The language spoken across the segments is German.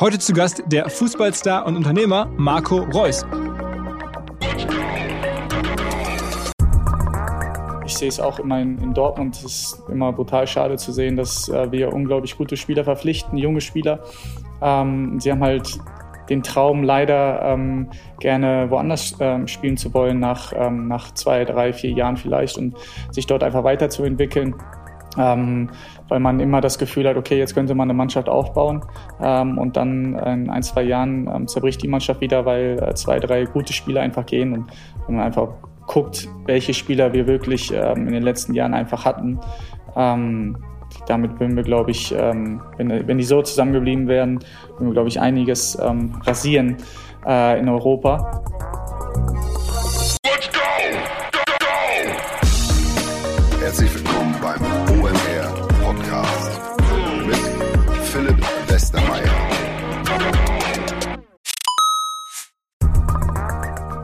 Heute zu Gast der Fußballstar und Unternehmer Marco Reus. Ich sehe es auch immer in, in Dortmund. Es ist immer brutal schade zu sehen, dass äh, wir unglaublich gute Spieler verpflichten, junge Spieler. Ähm, sie haben halt den Traum leider ähm, gerne woanders ähm, spielen zu wollen, nach, ähm, nach zwei, drei, vier Jahren vielleicht und sich dort einfach weiterzuentwickeln ähm, weil man immer das Gefühl hat, okay, jetzt könnte man eine Mannschaft aufbauen ähm, und dann in ein, zwei Jahren ähm, zerbricht die Mannschaft wieder, weil äh, zwei, drei gute Spieler einfach gehen und wenn man einfach guckt, welche Spieler wir wirklich ähm, in den letzten Jahren einfach hatten, ähm, damit würden wir, glaube ich, ähm, wenn, wenn die so zusammengeblieben wären, würden wir, glaube ich, einiges rasieren äh, in Europa.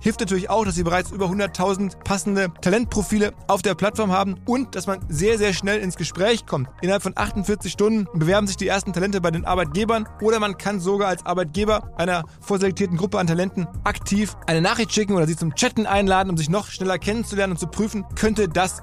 Hilft natürlich auch, dass sie bereits über 100.000 passende Talentprofile auf der Plattform haben und dass man sehr, sehr schnell ins Gespräch kommt. Innerhalb von 48 Stunden bewerben sich die ersten Talente bei den Arbeitgebern oder man kann sogar als Arbeitgeber einer vorselektierten Gruppe an Talenten aktiv eine Nachricht schicken oder sie zum Chatten einladen, um sich noch schneller kennenzulernen und zu prüfen, könnte das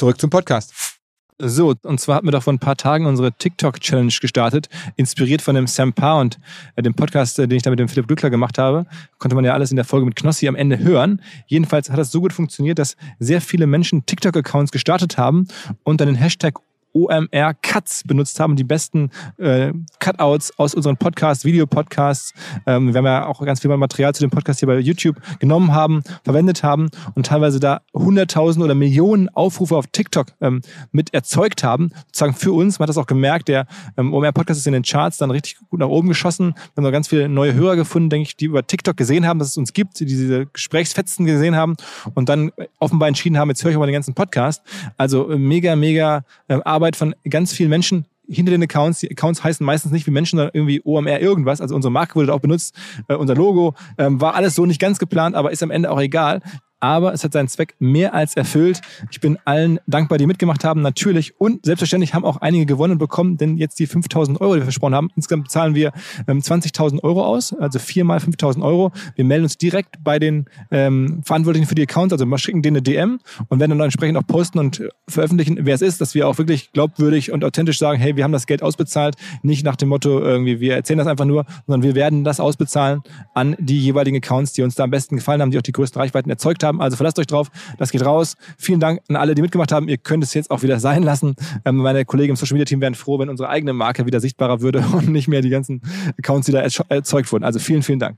Zurück zum Podcast. So, und zwar hatten wir doch vor ein paar Tagen unsere TikTok-Challenge gestartet, inspiriert von dem Sam Parr und äh, dem Podcast, äh, den ich da mit dem Philipp Glückler gemacht habe. Konnte man ja alles in der Folge mit Knossi am Ende hören. Jedenfalls hat das so gut funktioniert, dass sehr viele Menschen TikTok-Accounts gestartet haben und dann den Hashtag OMR Cuts benutzt haben, die besten äh, Cutouts aus unseren Podcasts, Videopodcasts. Ähm, wir haben ja auch ganz viel Material zu dem Podcast hier bei YouTube genommen haben, verwendet haben und teilweise da hunderttausend oder Millionen Aufrufe auf TikTok ähm, mit erzeugt haben. Sozusagen für uns, man hat das auch gemerkt, der ähm, OMR Podcast ist in den Charts dann richtig gut nach oben geschossen. Wir haben noch ganz viele neue Hörer gefunden, denke ich, die über TikTok gesehen haben, dass es uns gibt, die diese Gesprächsfetzen gesehen haben und dann offenbar entschieden haben, jetzt höre ich mal den ganzen Podcast. Also äh, mega, mega äh, Arbeit von ganz vielen Menschen hinter den Accounts. Die Accounts heißen meistens nicht wie Menschen, sondern irgendwie OMR irgendwas. Also unsere Marke wurde auch benutzt, äh, unser Logo. Ähm, war alles so nicht ganz geplant, aber ist am Ende auch egal aber es hat seinen Zweck mehr als erfüllt. Ich bin allen dankbar, die mitgemacht haben, natürlich. Und selbstverständlich haben auch einige gewonnen bekommen, denn jetzt die 5000 Euro, die wir versprochen haben, insgesamt bezahlen wir ähm, 20.000 Euro aus, also viermal 5.000 Euro. Wir melden uns direkt bei den ähm, Verantwortlichen für die Accounts, also wir schicken denen eine DM und werden dann entsprechend auch posten und veröffentlichen, wer es ist, dass wir auch wirklich glaubwürdig und authentisch sagen, hey, wir haben das Geld ausbezahlt, nicht nach dem Motto irgendwie, wir erzählen das einfach nur, sondern wir werden das ausbezahlen an die jeweiligen Accounts, die uns da am besten gefallen haben, die auch die größten Reichweiten erzeugt haben haben. Also verlasst euch drauf. Das geht raus. Vielen Dank an alle, die mitgemacht haben. Ihr könnt es jetzt auch wieder sein lassen. Ähm, meine Kollegen im Social Media Team wären froh, wenn unsere eigene Marke wieder sichtbarer würde und nicht mehr die ganzen Accounts, die da erzeugt wurden. Also vielen, vielen Dank.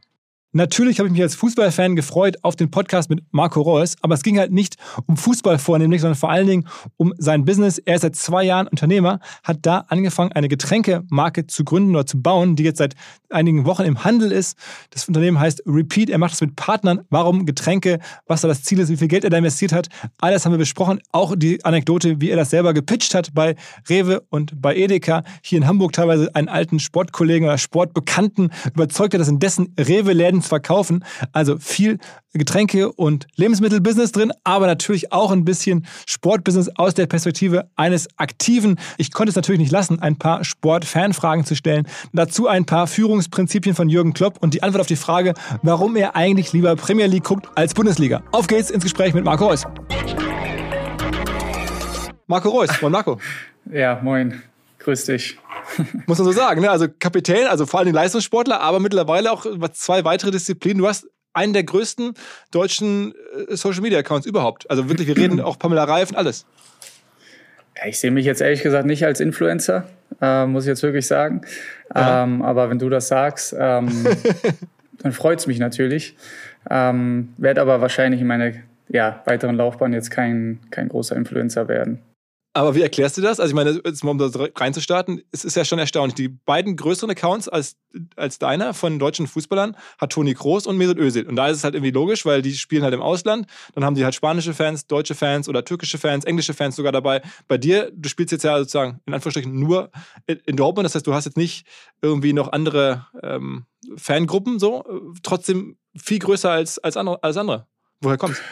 Natürlich habe ich mich als Fußballfan gefreut auf den Podcast mit Marco Reus, aber es ging halt nicht um Fußball vornehmlich, sondern vor allen Dingen um sein Business. Er ist seit zwei Jahren Unternehmer, hat da angefangen, eine Getränkemarke zu gründen oder zu bauen, die jetzt seit einigen Wochen im Handel ist. Das Unternehmen heißt Repeat. Er macht es mit Partnern. Warum Getränke, was da das Ziel ist, wie viel Geld er da investiert hat. Alles haben wir besprochen. Auch die Anekdote, wie er das selber gepitcht hat bei Rewe und bei Edeka. Hier in Hamburg teilweise einen alten Sportkollegen oder Sportbekannten überzeugt hat, dass in dessen Rewe-Läden uns verkaufen. Also viel Getränke- und Lebensmittelbusiness drin, aber natürlich auch ein bisschen Sportbusiness aus der Perspektive eines Aktiven. Ich konnte es natürlich nicht lassen, ein paar Sport-Fanfragen zu stellen. Dazu ein paar Führungsprinzipien von Jürgen Klopp und die Antwort auf die Frage, warum er eigentlich lieber Premier League guckt als Bundesliga. Auf geht's ins Gespräch mit Marco Reus. Marco Reus, moin Marco. Ja, moin. Grüß dich. Muss man so sagen, ne? Also Kapitän, also vor allem Leistungssportler, aber mittlerweile auch zwei weitere Disziplinen. Du hast einen der größten deutschen äh, Social Media Accounts überhaupt. Also wirklich, wir reden auch Pamela Reif und alles. Ja, ich sehe mich jetzt ehrlich gesagt nicht als Influencer, äh, muss ich jetzt wirklich sagen. Ja. Ähm, aber wenn du das sagst, ähm, dann freut es mich natürlich. Ähm, Werde aber wahrscheinlich in meiner ja, weiteren Laufbahn jetzt kein, kein großer Influencer werden. Aber wie erklärst du das? Also ich meine, jetzt mal um da reinzustarten, es ist ja schon erstaunlich. Die beiden größeren Accounts als, als deiner von deutschen Fußballern hat Toni Kroos und Mesut Özil. Und da ist es halt irgendwie logisch, weil die spielen halt im Ausland. Dann haben die halt spanische Fans, deutsche Fans oder türkische Fans, englische Fans sogar dabei. Bei dir, du spielst jetzt ja sozusagen in Anführungsstrichen nur in Dortmund. Das heißt, du hast jetzt nicht irgendwie noch andere ähm, Fangruppen so. Trotzdem viel größer als, als, andere, als andere. Woher kommt's?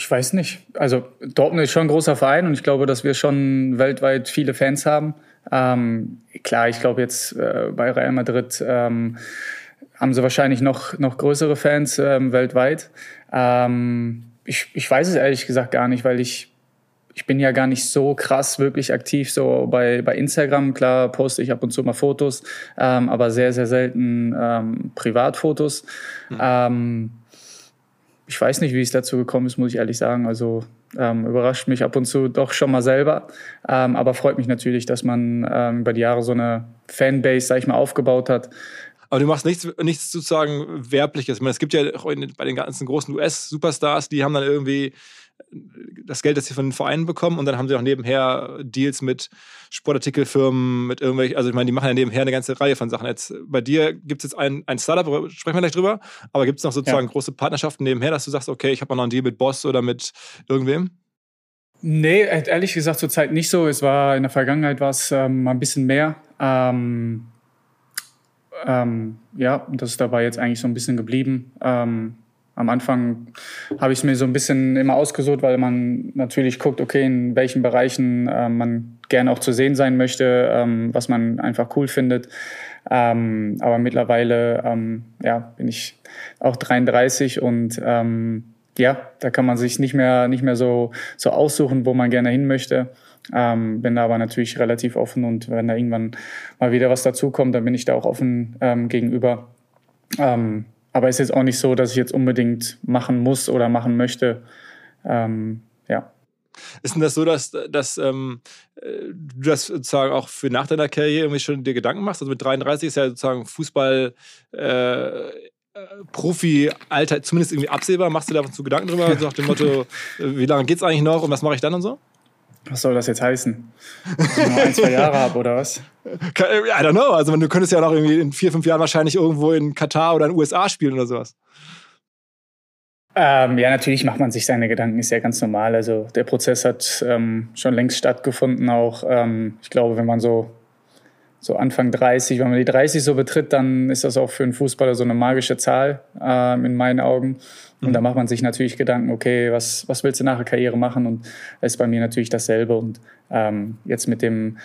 Ich weiß nicht. Also Dortmund ist schon ein großer Verein und ich glaube, dass wir schon weltweit viele Fans haben. Ähm, klar, ich glaube jetzt äh, bei Real Madrid ähm, haben sie wahrscheinlich noch, noch größere Fans ähm, weltweit. Ähm, ich, ich weiß es ehrlich gesagt gar nicht, weil ich, ich bin ja gar nicht so krass wirklich aktiv so bei, bei Instagram. Klar poste ich ab und zu mal Fotos, ähm, aber sehr, sehr selten ähm, Privatfotos. Mhm ich weiß nicht, wie es dazu gekommen ist, muss ich ehrlich sagen. Also ähm, überrascht mich ab und zu doch schon mal selber. Ähm, aber freut mich natürlich, dass man ähm, über die Jahre so eine Fanbase, sag ich mal, aufgebaut hat. Aber du machst nichts, nichts sozusagen Werbliches. Ich meine, es gibt ja auch bei den ganzen großen US-Superstars, die haben dann irgendwie das Geld, das sie von den Vereinen bekommen und dann haben sie auch nebenher Deals mit Sportartikelfirmen, mit irgendwelchen, also ich meine, die machen ja nebenher eine ganze Reihe von Sachen. Jetzt bei dir gibt es jetzt ein, ein Startup, sprechen wir gleich drüber, aber gibt es noch sozusagen ja. große Partnerschaften nebenher, dass du sagst, okay, ich habe noch einen Deal mit Boss oder mit irgendwem? Nee, ehrlich gesagt zurzeit nicht so. Es war in der Vergangenheit war es ähm, mal ein bisschen mehr. Ähm, ähm, ja, das ist dabei jetzt eigentlich so ein bisschen geblieben. Ähm, am Anfang habe ich es mir so ein bisschen immer ausgesucht, weil man natürlich guckt, okay, in welchen Bereichen äh, man gerne auch zu sehen sein möchte, ähm, was man einfach cool findet. Ähm, aber mittlerweile ähm, ja, bin ich auch 33 und ähm, ja, da kann man sich nicht mehr, nicht mehr so, so aussuchen, wo man gerne hin möchte. Ähm, bin da aber natürlich relativ offen und wenn da irgendwann mal wieder was dazukommt, dann bin ich da auch offen ähm, gegenüber. Ähm, aber ist jetzt auch nicht so, dass ich jetzt unbedingt machen muss oder machen möchte. Ähm, ja. Ist denn das so, dass, dass ähm, du das sozusagen auch für nach deiner Karriere irgendwie schon dir Gedanken machst? Also mit 33 ist ja sozusagen Fußball äh, Profi-Alter zumindest irgendwie absehbar. Machst du da zu Gedanken drüber? So nach dem Motto, wie lange geht es eigentlich noch und was mache ich dann und so? Was soll das jetzt heißen? Dass ich nur ein, zwei Jahre habe oder was? I don't know. Also du könntest ja noch irgendwie in vier, fünf Jahren wahrscheinlich irgendwo in Katar oder in den USA spielen oder sowas. Ähm, ja, natürlich macht man sich seine Gedanken, ist ja ganz normal. Also der Prozess hat ähm, schon längst stattgefunden. Auch ähm, ich glaube, wenn man so so Anfang 30, wenn man die 30 so betritt, dann ist das auch für einen Fußballer so eine magische Zahl äh, in meinen Augen. Und mhm. da macht man sich natürlich Gedanken, okay, was, was willst du nach der Karriere machen? Und das ist bei mir natürlich dasselbe. Und ähm, jetzt mit dem,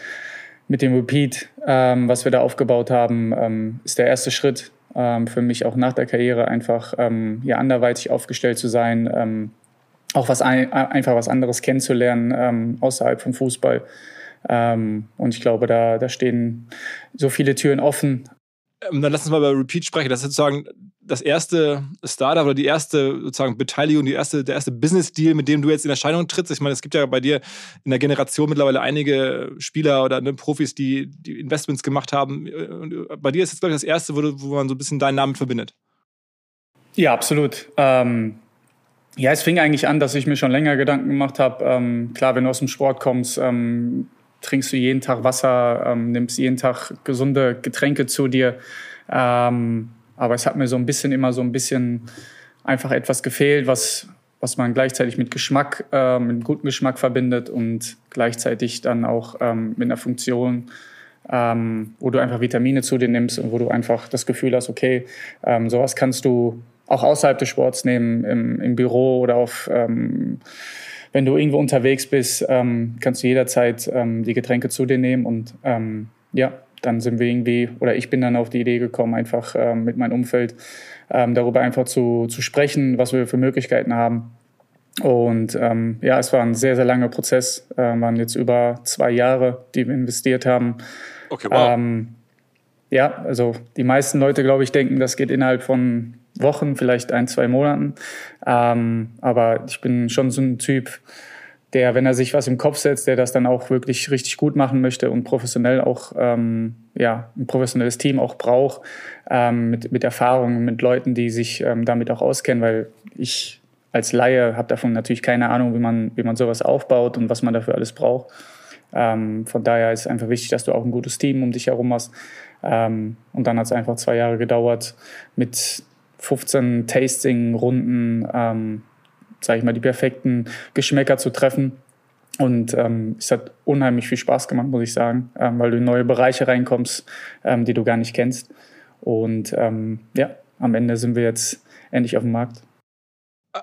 mit dem Repeat, ähm, was wir da aufgebaut haben, ähm, ist der erste Schritt ähm, für mich auch nach der Karriere einfach ähm, ja, anderweitig aufgestellt zu sein, ähm, auch was ein, einfach was anderes kennenzulernen außerhalb vom Fußball. Ähm, und ich glaube, da, da stehen so viele Türen offen. Ähm, dann lass uns mal über Repeat sprechen. Das ist sozusagen das erste Startup oder die erste sozusagen Beteiligung, die erste, der erste Business-Deal, mit dem du jetzt in Erscheinung trittst. Ich meine, es gibt ja bei dir in der Generation mittlerweile einige Spieler oder ne, Profis, die, die Investments gemacht haben. Und äh, bei dir ist jetzt, glaube ich, das erste, wo, du, wo man so ein bisschen deinen Namen verbindet. Ja, absolut. Ähm, ja, es fing eigentlich an, dass ich mir schon länger Gedanken gemacht habe. Ähm, klar, wenn du aus dem Sport kommst, ähm, trinkst du jeden Tag Wasser, ähm, nimmst jeden Tag gesunde Getränke zu dir. Ähm, aber es hat mir so ein bisschen immer so ein bisschen einfach etwas gefehlt, was, was man gleichzeitig mit Geschmack, äh, mit gutem Geschmack verbindet und gleichzeitig dann auch ähm, mit einer Funktion ähm, wo du einfach Vitamine zu dir nimmst und wo du einfach das Gefühl hast, okay, ähm, sowas kannst du auch außerhalb des Sports nehmen, im, im Büro oder auf, ähm, wenn du irgendwo unterwegs bist, ähm, kannst du jederzeit ähm, die Getränke zu dir nehmen und ähm, ja, dann sind wir irgendwie, oder ich bin dann auf die Idee gekommen, einfach ähm, mit meinem Umfeld ähm, darüber einfach zu, zu sprechen, was wir für Möglichkeiten haben. Und ähm, ja, es war ein sehr, sehr langer Prozess. Äh, waren jetzt über zwei Jahre, die wir investiert haben. Okay, wow. Ähm, ja, also die meisten Leute, glaube ich, denken, das geht innerhalb von Wochen, vielleicht ein, zwei Monaten. Ähm, aber ich bin schon so ein Typ, der, wenn er sich was im Kopf setzt, der das dann auch wirklich richtig gut machen möchte und professionell auch, ähm, ja, ein professionelles Team auch braucht, ähm, mit, mit Erfahrung, mit Leuten, die sich ähm, damit auch auskennen, weil ich als Laie habe davon natürlich keine Ahnung, wie man, wie man sowas aufbaut und was man dafür alles braucht. Ähm, von daher ist es einfach wichtig, dass du auch ein gutes Team um dich herum hast. Ähm, und dann hat es einfach zwei Jahre gedauert mit 15 Tasting-Runden, ähm, sage ich mal, die perfekten Geschmäcker zu treffen. Und ähm, es hat unheimlich viel Spaß gemacht, muss ich sagen, ähm, weil du in neue Bereiche reinkommst, ähm, die du gar nicht kennst. Und ähm, ja, am Ende sind wir jetzt endlich auf dem Markt.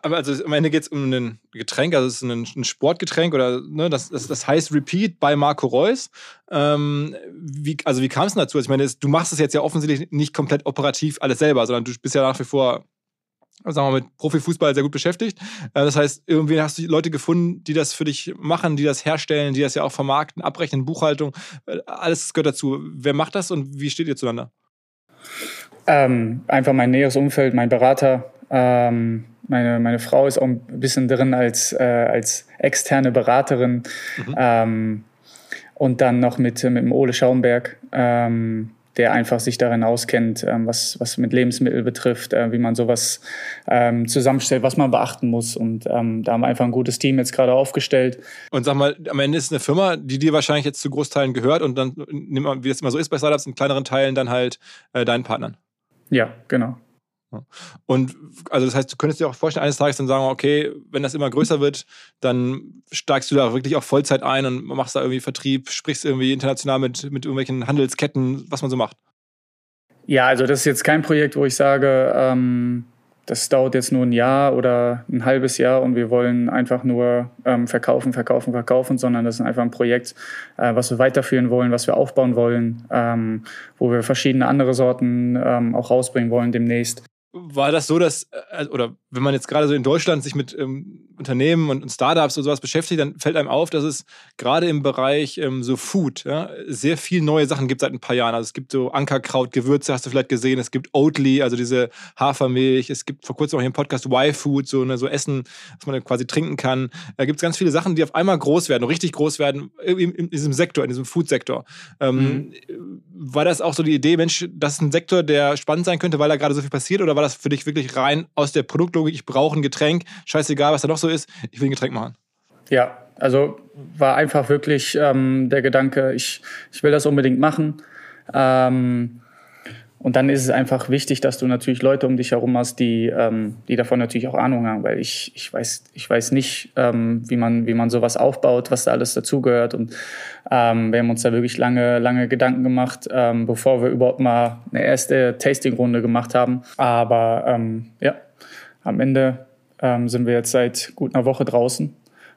Aber also am Ende geht es um ein Getränk, also es ist ein, Sportgetränk oder ne, das, das, das, heißt Repeat bei Marco Reus. Ähm, wie, also wie kam es dazu? Also ich meine, du machst es jetzt ja offensichtlich nicht komplett operativ alles selber, sondern du bist ja nach wie vor, sagen wir mal, mit Profifußball sehr gut beschäftigt. Äh, das heißt, irgendwie hast du Leute gefunden, die das für dich machen, die das herstellen, die das ja auch vermarkten, abrechnen, Buchhaltung, äh, alles gehört dazu. Wer macht das und wie steht ihr zueinander? Ähm, einfach mein näheres Umfeld, mein Berater. Ähm meine, meine Frau ist auch ein bisschen drin als, äh, als externe Beraterin. Mhm. Ähm, und dann noch mit, mit dem Ole Schaumberg, ähm, der einfach sich darin auskennt, ähm, was, was mit Lebensmitteln betrifft, äh, wie man sowas ähm, zusammenstellt, was man beachten muss. Und ähm, da haben wir einfach ein gutes Team jetzt gerade aufgestellt. Und sag mal, am Ende ist es eine Firma, die dir wahrscheinlich jetzt zu Großteilen gehört und dann, wie das immer so ist bei Startups, in kleineren Teilen dann halt äh, deinen Partnern. Ja, genau. Und also das heißt, du könntest dir auch vorstellen, eines Tages dann sagen, okay, wenn das immer größer wird, dann steigst du da wirklich auch Vollzeit ein und machst da irgendwie Vertrieb, sprichst irgendwie international mit, mit irgendwelchen Handelsketten, was man so macht. Ja, also das ist jetzt kein Projekt, wo ich sage, ähm, das dauert jetzt nur ein Jahr oder ein halbes Jahr und wir wollen einfach nur ähm, verkaufen, verkaufen, verkaufen, sondern das ist einfach ein Projekt, äh, was wir weiterführen wollen, was wir aufbauen wollen, ähm, wo wir verschiedene andere Sorten ähm, auch rausbringen wollen demnächst war das so, dass, äh, oder wenn man jetzt gerade so in Deutschland sich mit ähm, Unternehmen und, und, Startups und sowas beschäftigt, dann fällt einem auf, dass es gerade im Bereich ähm, so Food ja, sehr viel neue Sachen gibt seit ein paar Jahren. Also es gibt so Ankerkraut, Gewürze, hast du vielleicht gesehen. Es gibt Oatly, also diese Hafermilch. Es gibt vor kurzem auch hier im Podcast Y-Food, so, ne, so Essen, was man quasi trinken kann. Da gibt es ganz viele Sachen, die auf einmal groß werden, richtig groß werden in, in diesem Sektor, in diesem Food-Sektor. Ähm, mhm. War das auch so die Idee, Mensch, das ist ein Sektor, der spannend sein könnte, weil da gerade so viel passiert? Oder war das für dich wirklich rein aus der Produktlogik, ich brauche ein Getränk, scheißegal, was da noch so ist, ich will ein Getränk machen. Ja, also war einfach wirklich ähm, der Gedanke, ich, ich will das unbedingt machen. Ähm, und dann ist es einfach wichtig, dass du natürlich Leute um dich herum hast, die, ähm, die davon natürlich auch Ahnung haben, weil ich, ich, weiß, ich weiß nicht, ähm, wie, man, wie man sowas aufbaut, was da alles dazugehört. Und ähm, wir haben uns da wirklich lange, lange Gedanken gemacht, ähm, bevor wir überhaupt mal eine erste Tasting-Runde gemacht haben. Aber ähm, ja, am Ende ähm, sind wir jetzt seit gut einer Woche draußen.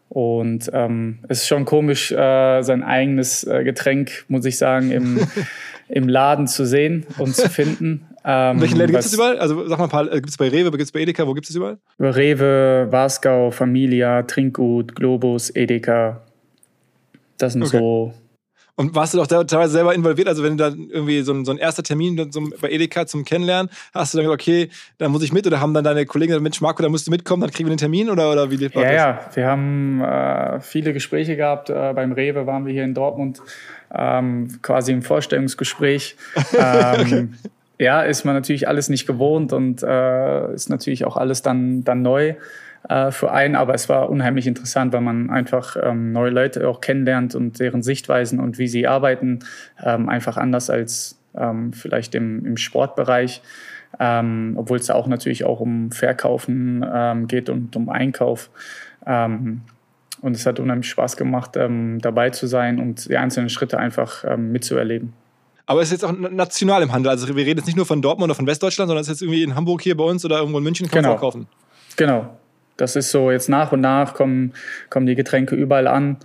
Und ähm, es ist schon komisch, äh, sein eigenes äh, Getränk, muss ich sagen, im, im Laden zu sehen und zu finden. Ähm, Welche Läden gibt es überall? Also sag mal ein paar, äh, gibt es bei Rewe, gibt es bei Edeka, wo gibt es überall? Rewe, Wasgau, Familia, Trinkgut, Globus, Edeka. Das sind okay. so und warst du doch teilweise selber involviert? Also, wenn du dann irgendwie so ein, so ein erster Termin so bei Edeka zum Kennenlernen, hast du dann gesagt, okay, dann muss ich mit oder haben dann deine Kollegen gesagt, Mensch, Marco, da musst du mitkommen, dann kriegen wir den Termin oder, oder wie war ja, das? Ja, wir haben äh, viele Gespräche gehabt. Äh, beim Rewe waren wir hier in Dortmund ähm, quasi im Vorstellungsgespräch. Ähm, okay. Ja, ist man natürlich alles nicht gewohnt und äh, ist natürlich auch alles dann, dann neu äh, für einen, aber es war unheimlich interessant, weil man einfach ähm, neue Leute auch kennenlernt und deren Sichtweisen und wie sie arbeiten, ähm, einfach anders als ähm, vielleicht im, im Sportbereich. Ähm, obwohl es da auch natürlich auch um Verkaufen ähm, geht und um Einkauf. Ähm, und es hat unheimlich Spaß gemacht, dabei zu sein und die einzelnen Schritte einfach mitzuerleben. Aber es ist jetzt auch national im Handel. Also wir reden jetzt nicht nur von Dortmund oder von Westdeutschland, sondern es ist jetzt irgendwie in Hamburg hier bei uns oder irgendwo in München kann genau. man es auch kaufen. Genau. Das ist so, jetzt nach und nach kommen, kommen die Getränke überall an.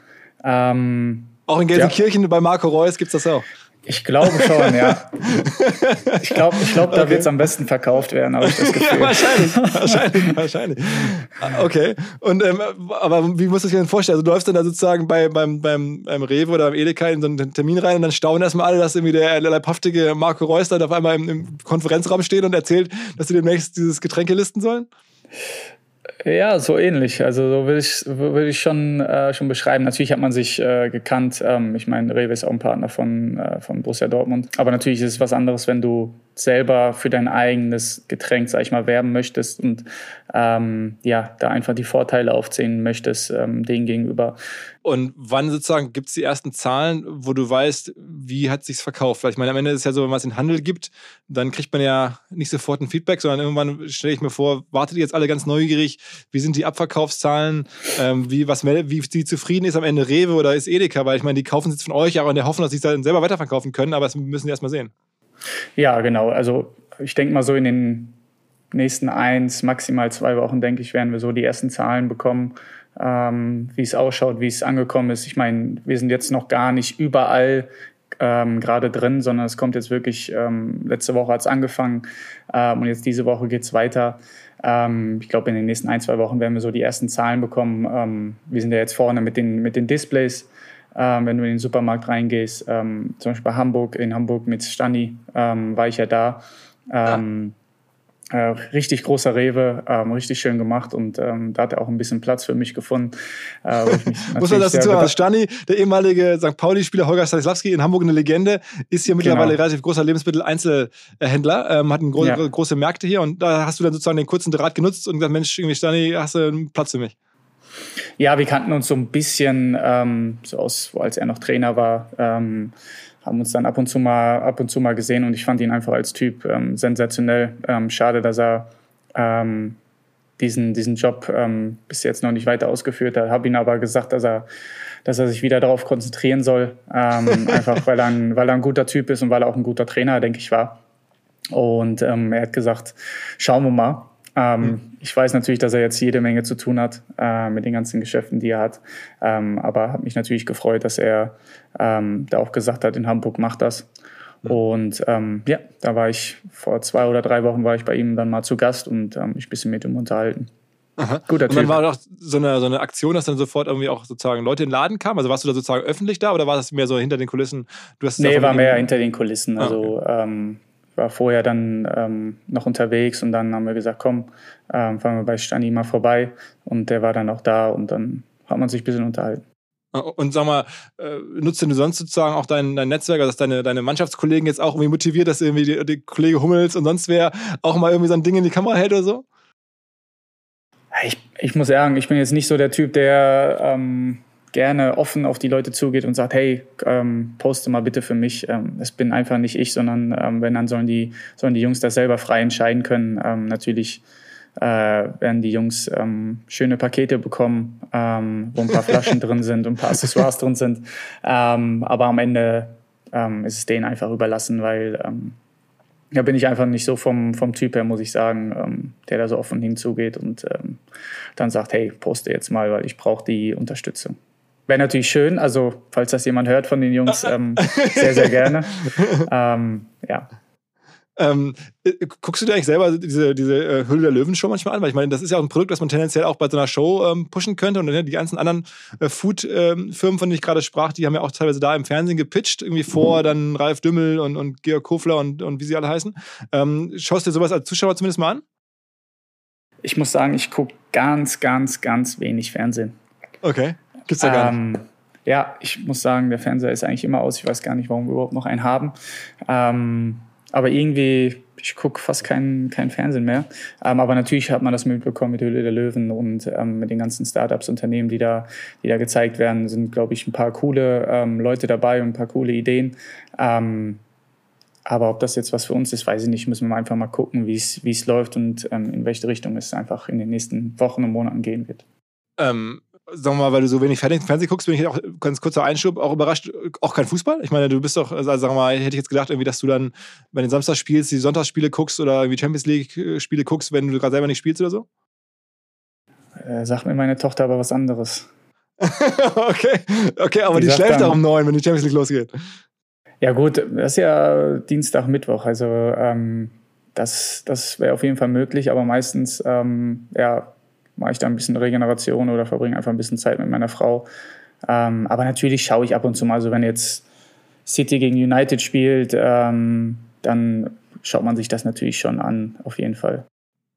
Ähm, auch in Gelsenkirchen ja. bei Marco Reus gibt es das auch. Ich glaube schon, ja. Ich glaube, ich glaub, da okay. wird es am besten verkauft werden, habe ich das Gefühl. Ja, wahrscheinlich, wahrscheinlich, wahrscheinlich. Okay. Und ähm, aber wie muss ich dir denn vorstellen? Also du läufst dann da sozusagen bei, beim, beim, beim Rewe oder beim Edeka in so einen Termin rein und dann staunen erstmal alle, dass irgendwie der leibhaftige Marco Reus da auf einmal im, im Konferenzraum steht und erzählt, dass sie demnächst dieses Getränke listen sollen? Ja, so ähnlich. Also so würde ich, würd ich schon, äh, schon beschreiben. Natürlich hat man sich äh, gekannt. Ähm, ich meine, Rewe ist auch ein Partner von, äh, von Borussia Dortmund. Aber natürlich ist es was anderes, wenn du selber für dein eigenes Getränk, sag ich mal, werben möchtest und ähm, ja, da einfach die Vorteile aufzählen möchtest, ähm, denen gegenüber. Und wann sozusagen gibt es die ersten Zahlen, wo du weißt, wie hat sich's verkauft? Weil ich meine, am Ende ist es ja so, wenn man es in Handel gibt, dann kriegt man ja nicht sofort ein Feedback, sondern irgendwann stelle ich mir vor, wartet ihr jetzt alle ganz neugierig, wie sind die Abverkaufszahlen, ähm, wie, was, wie die zufrieden ist am Ende Rewe oder ist Edeka, weil ich meine, die kaufen es jetzt von euch, aber in der Hoffnung, dass sie es dann selber weiterverkaufen können, aber das müssen sie erst mal sehen. Ja, genau. Also ich denke mal so in den nächsten eins, maximal zwei Wochen, denke ich, werden wir so die ersten Zahlen bekommen, ähm, wie es ausschaut, wie es angekommen ist. Ich meine, wir sind jetzt noch gar nicht überall ähm, gerade drin, sondern es kommt jetzt wirklich, ähm, letzte Woche hat es angefangen ähm, und jetzt diese Woche geht es weiter. Ähm, ich glaube, in den nächsten ein, zwei Wochen werden wir so die ersten Zahlen bekommen. Ähm, wir sind ja jetzt vorne mit den, mit den Displays ähm, wenn du in den Supermarkt reingehst. Ähm, zum Beispiel bei Hamburg, in Hamburg mit Stani ähm, war ich ja da. Ähm, äh, richtig großer Rewe, ähm, richtig schön gemacht und ähm, da hat er auch ein bisschen Platz für mich gefunden. Äh, Muss man das dazu sagen? Stani, der ehemalige St. Pauli-Spieler Holger Stanislawski in Hamburg eine Legende, ist hier mittlerweile genau. relativ großer Lebensmitteleinzelhändler, hat gro ja. große Märkte hier und da hast du dann sozusagen den kurzen Draht genutzt und gesagt, Mensch, irgendwie Stani, hast du einen Platz für mich? Ja, wir kannten uns so ein bisschen, ähm, so aus, als er noch Trainer war, ähm, haben uns dann ab und zu mal, ab und zu mal gesehen und ich fand ihn einfach als Typ ähm, sensationell. Ähm, schade, dass er ähm, diesen, diesen Job ähm, bis jetzt noch nicht weiter ausgeführt hat. Habe ihn aber gesagt, dass er, dass er sich wieder darauf konzentrieren soll, einfach weil er, ein, weil er ein guter Typ ist und weil er auch ein guter Trainer, denke ich, war. Und er hat gesagt, schauen wir mal. Ähm, mhm. Ich weiß natürlich, dass er jetzt jede Menge zu tun hat äh, mit den ganzen Geschäften, die er hat. Ähm, aber habe mich natürlich gefreut, dass er ähm, da auch gesagt hat, in Hamburg macht das. Mhm. Und ähm, ja, da war ich vor zwei oder drei Wochen war ich bei ihm dann mal zu Gast und ähm, ich ein bisschen mit ihm unterhalten. Aha. Guter und dann war doch so eine, so eine Aktion, dass dann sofort irgendwie auch sozusagen Leute in den Laden kamen. Also warst du da sozusagen öffentlich da oder war das mehr so hinter den Kulissen? Du hast nee, war mehr hinter den Kulissen. Also ah, okay. ähm, war vorher dann ähm, noch unterwegs und dann haben wir gesagt, komm, ähm, fahren wir bei Stani mal vorbei. Und der war dann auch da und dann hat man sich ein bisschen unterhalten. Und sag mal, äh, nutzt du sonst sozusagen auch dein, dein Netzwerk, also dass deine, deine Mannschaftskollegen jetzt auch irgendwie motiviert, dass irgendwie die, die Kollege Hummels und sonst wer auch mal irgendwie so ein Ding in die Kamera hält oder so? Ich, ich muss sagen, ich bin jetzt nicht so der Typ, der ähm, gerne offen auf die Leute zugeht und sagt, hey, ähm, poste mal bitte für mich. Ähm, das bin einfach nicht ich, sondern ähm, wenn, dann sollen die, sollen die Jungs das selber frei entscheiden können. Ähm, natürlich äh, werden die Jungs ähm, schöne Pakete bekommen, ähm, wo ein paar Flaschen drin sind und ein paar Accessoires drin sind. aber am Ende ist es denen einfach überlassen, weil da bin ich einfach nicht so vom, vom Typ her, muss ich sagen, der da so offen hinzugeht und dann sagt, hey, poste jetzt mal, weil ich brauche die Unterstützung. Wäre natürlich schön, also falls das jemand hört von den Jungs, ähm, sehr, sehr gerne. ähm, ja. Ähm, äh, guckst du dir eigentlich selber diese, diese äh, Hülle der Löwen-Show manchmal an? Weil ich meine, das ist ja auch ein Produkt, das man tendenziell auch bei so einer Show ähm, pushen könnte. Und die ganzen anderen äh, Food-Firmen, von denen ich gerade sprach, die haben ja auch teilweise da im Fernsehen gepitcht, irgendwie vor dann Ralf Dümmel und, und Georg Kofler und, und wie sie alle heißen. Ähm, schaust du dir sowas als Zuschauer zumindest mal an? Ich muss sagen, ich gucke ganz, ganz, ganz wenig Fernsehen. Okay. Gibt's ja gar nicht. Ähm, ja, ich muss sagen, der Fernseher ist eigentlich immer aus. Ich weiß gar nicht, warum wir überhaupt noch einen haben. Ähm, aber irgendwie, ich gucke fast keinen kein Fernsehen mehr. Ähm, aber natürlich hat man das mitbekommen mit Höhle der Löwen und ähm, mit den ganzen Startups, Unternehmen, die da, die da gezeigt werden, sind, glaube ich, ein paar coole ähm, Leute dabei und ein paar coole Ideen. Ähm, aber ob das jetzt was für uns ist, weiß ich nicht. Müssen wir einfach mal gucken, wie es läuft und ähm, in welche Richtung es einfach in den nächsten Wochen und Monaten gehen wird. Sagen wir mal, weil du so wenig Fernsehen guckst, bin ich auch ganz kurzer Einschub, auch überrascht, auch kein Fußball. Ich meine, du bist doch, also sagen wir mal, hätte ich jetzt gedacht, irgendwie, dass du dann bei den Samstagsspielst, die Sonntagsspiele guckst oder irgendwie Champions League-Spiele guckst, wenn du gerade selber nicht spielst oder so? Äh, sagt mir meine Tochter aber was anderes. okay, okay, aber die, die schläft auch um neun, wenn die Champions League losgeht. Ja, gut, das ist ja Dienstag, Mittwoch. Also, ähm, das, das wäre auf jeden Fall möglich, aber meistens, ähm, ja, mache ich da ein bisschen Regeneration oder verbringe einfach ein bisschen Zeit mit meiner Frau. Ähm, aber natürlich schaue ich ab und zu mal, also wenn jetzt City gegen United spielt, ähm, dann schaut man sich das natürlich schon an, auf jeden Fall.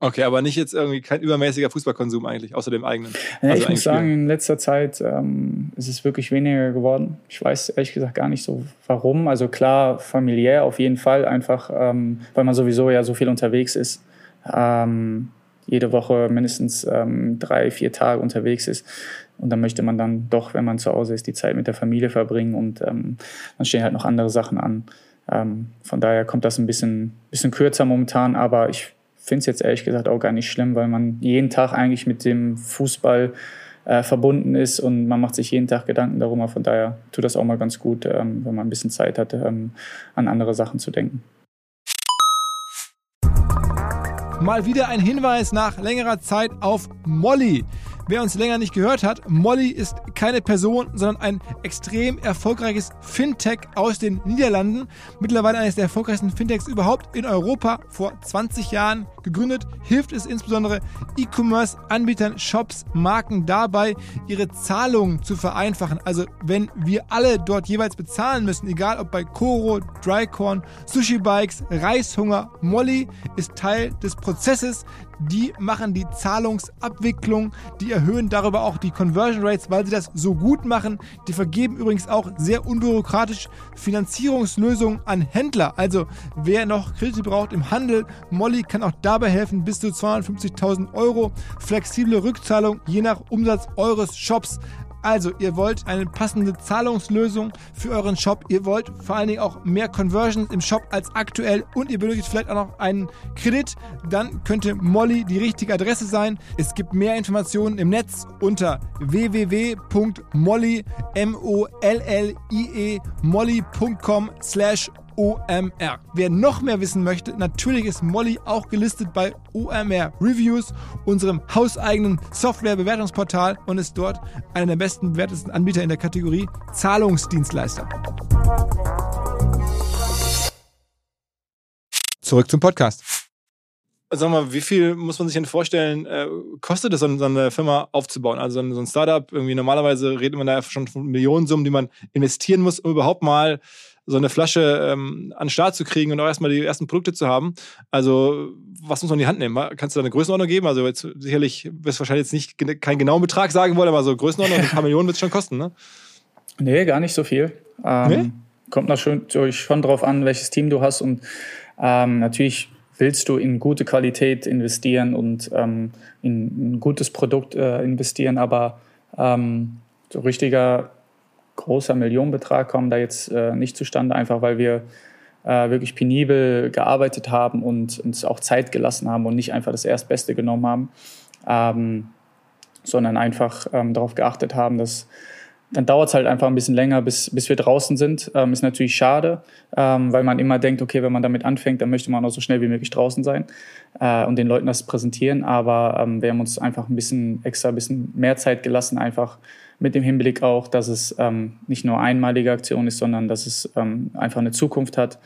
Okay, aber nicht jetzt irgendwie kein übermäßiger Fußballkonsum eigentlich, außer dem eigenen. Ja, also ich muss sagen, in letzter Zeit ähm, ist es wirklich weniger geworden. Ich weiß ehrlich gesagt gar nicht so warum. Also klar, familiär auf jeden Fall, einfach ähm, weil man sowieso ja so viel unterwegs ist. Ähm, jede Woche mindestens ähm, drei, vier Tage unterwegs ist. Und dann möchte man dann doch, wenn man zu Hause ist, die Zeit mit der Familie verbringen und ähm, dann stehen halt noch andere Sachen an. Ähm, von daher kommt das ein bisschen, bisschen kürzer momentan, aber ich finde es jetzt ehrlich gesagt auch gar nicht schlimm, weil man jeden Tag eigentlich mit dem Fußball äh, verbunden ist und man macht sich jeden Tag Gedanken darum. Von daher tut das auch mal ganz gut, ähm, wenn man ein bisschen Zeit hat, ähm, an andere Sachen zu denken. Mal wieder ein Hinweis nach längerer Zeit auf Molly. Wer uns länger nicht gehört hat, Molly ist keine Person, sondern ein extrem erfolgreiches Fintech aus den Niederlanden. Mittlerweile eines der erfolgreichsten Fintechs überhaupt in Europa. Vor 20 Jahren gegründet, hilft es insbesondere E-Commerce-Anbietern, Shops, Marken dabei, ihre Zahlungen zu vereinfachen. Also wenn wir alle dort jeweils bezahlen müssen, egal ob bei Koro, Drycorn, Sushi Bikes, Reishunger, Molly ist Teil des Prozesses die machen die Zahlungsabwicklung, die erhöhen darüber auch die Conversion Rates, weil sie das so gut machen. Die vergeben übrigens auch sehr unbürokratisch Finanzierungslösungen an Händler. Also wer noch Kredite braucht im Handel, Molly kann auch dabei helfen, bis zu 250.000 Euro. Flexible Rückzahlung je nach Umsatz eures Shops. Also, ihr wollt eine passende Zahlungslösung für euren Shop. Ihr wollt vor allen Dingen auch mehr Conversions im Shop als aktuell und ihr benötigt vielleicht auch noch einen Kredit. Dann könnte Molly die richtige Adresse sein. Es gibt mehr Informationen im Netz unter www.molly, M-O-L-L-I-E, molly.com slash OMR. Wer noch mehr wissen möchte, natürlich ist Molly auch gelistet bei OMR Reviews, unserem hauseigenen Software-Bewertungsportal und ist dort einer der besten bewertesten Anbieter in der Kategorie Zahlungsdienstleister. Zurück zum Podcast. Sag mal, wie viel muss man sich denn vorstellen, äh, kostet es, so eine Firma aufzubauen? Also so ein Startup, irgendwie normalerweise redet man da schon von Millionensummen, die man investieren muss, um überhaupt mal so eine Flasche ähm, an den Start zu kriegen und auch erstmal die ersten Produkte zu haben. Also, was muss man in die Hand nehmen? Kannst du da eine Größenordnung geben? Also, jetzt sicherlich wirst du wahrscheinlich jetzt nicht keinen genauen Betrag sagen wollen, aber so Größenordnung, ein paar Millionen wird es schon kosten, ne? Nee, gar nicht so viel. Ähm, nee? Kommt natürlich schon drauf an, welches Team du hast und ähm, natürlich willst du in gute Qualität investieren und ähm, in ein gutes Produkt äh, investieren, aber ähm, so richtiger großer Millionenbetrag kommt da jetzt äh, nicht zustande, einfach weil wir äh, wirklich penibel gearbeitet haben und uns auch Zeit gelassen haben und nicht einfach das Erstbeste genommen haben, ähm, sondern einfach ähm, darauf geachtet haben, dass dann dauert es halt einfach ein bisschen länger, bis, bis wir draußen sind. Ähm, ist natürlich schade, ähm, weil man immer denkt, okay, wenn man damit anfängt, dann möchte man auch so schnell wie möglich draußen sein äh, und den Leuten das präsentieren. Aber ähm, wir haben uns einfach ein bisschen extra, ein bisschen mehr Zeit gelassen, einfach mit dem Hinblick auch, dass es ähm, nicht nur einmalige Aktion ist, sondern dass es ähm, einfach eine Zukunft hat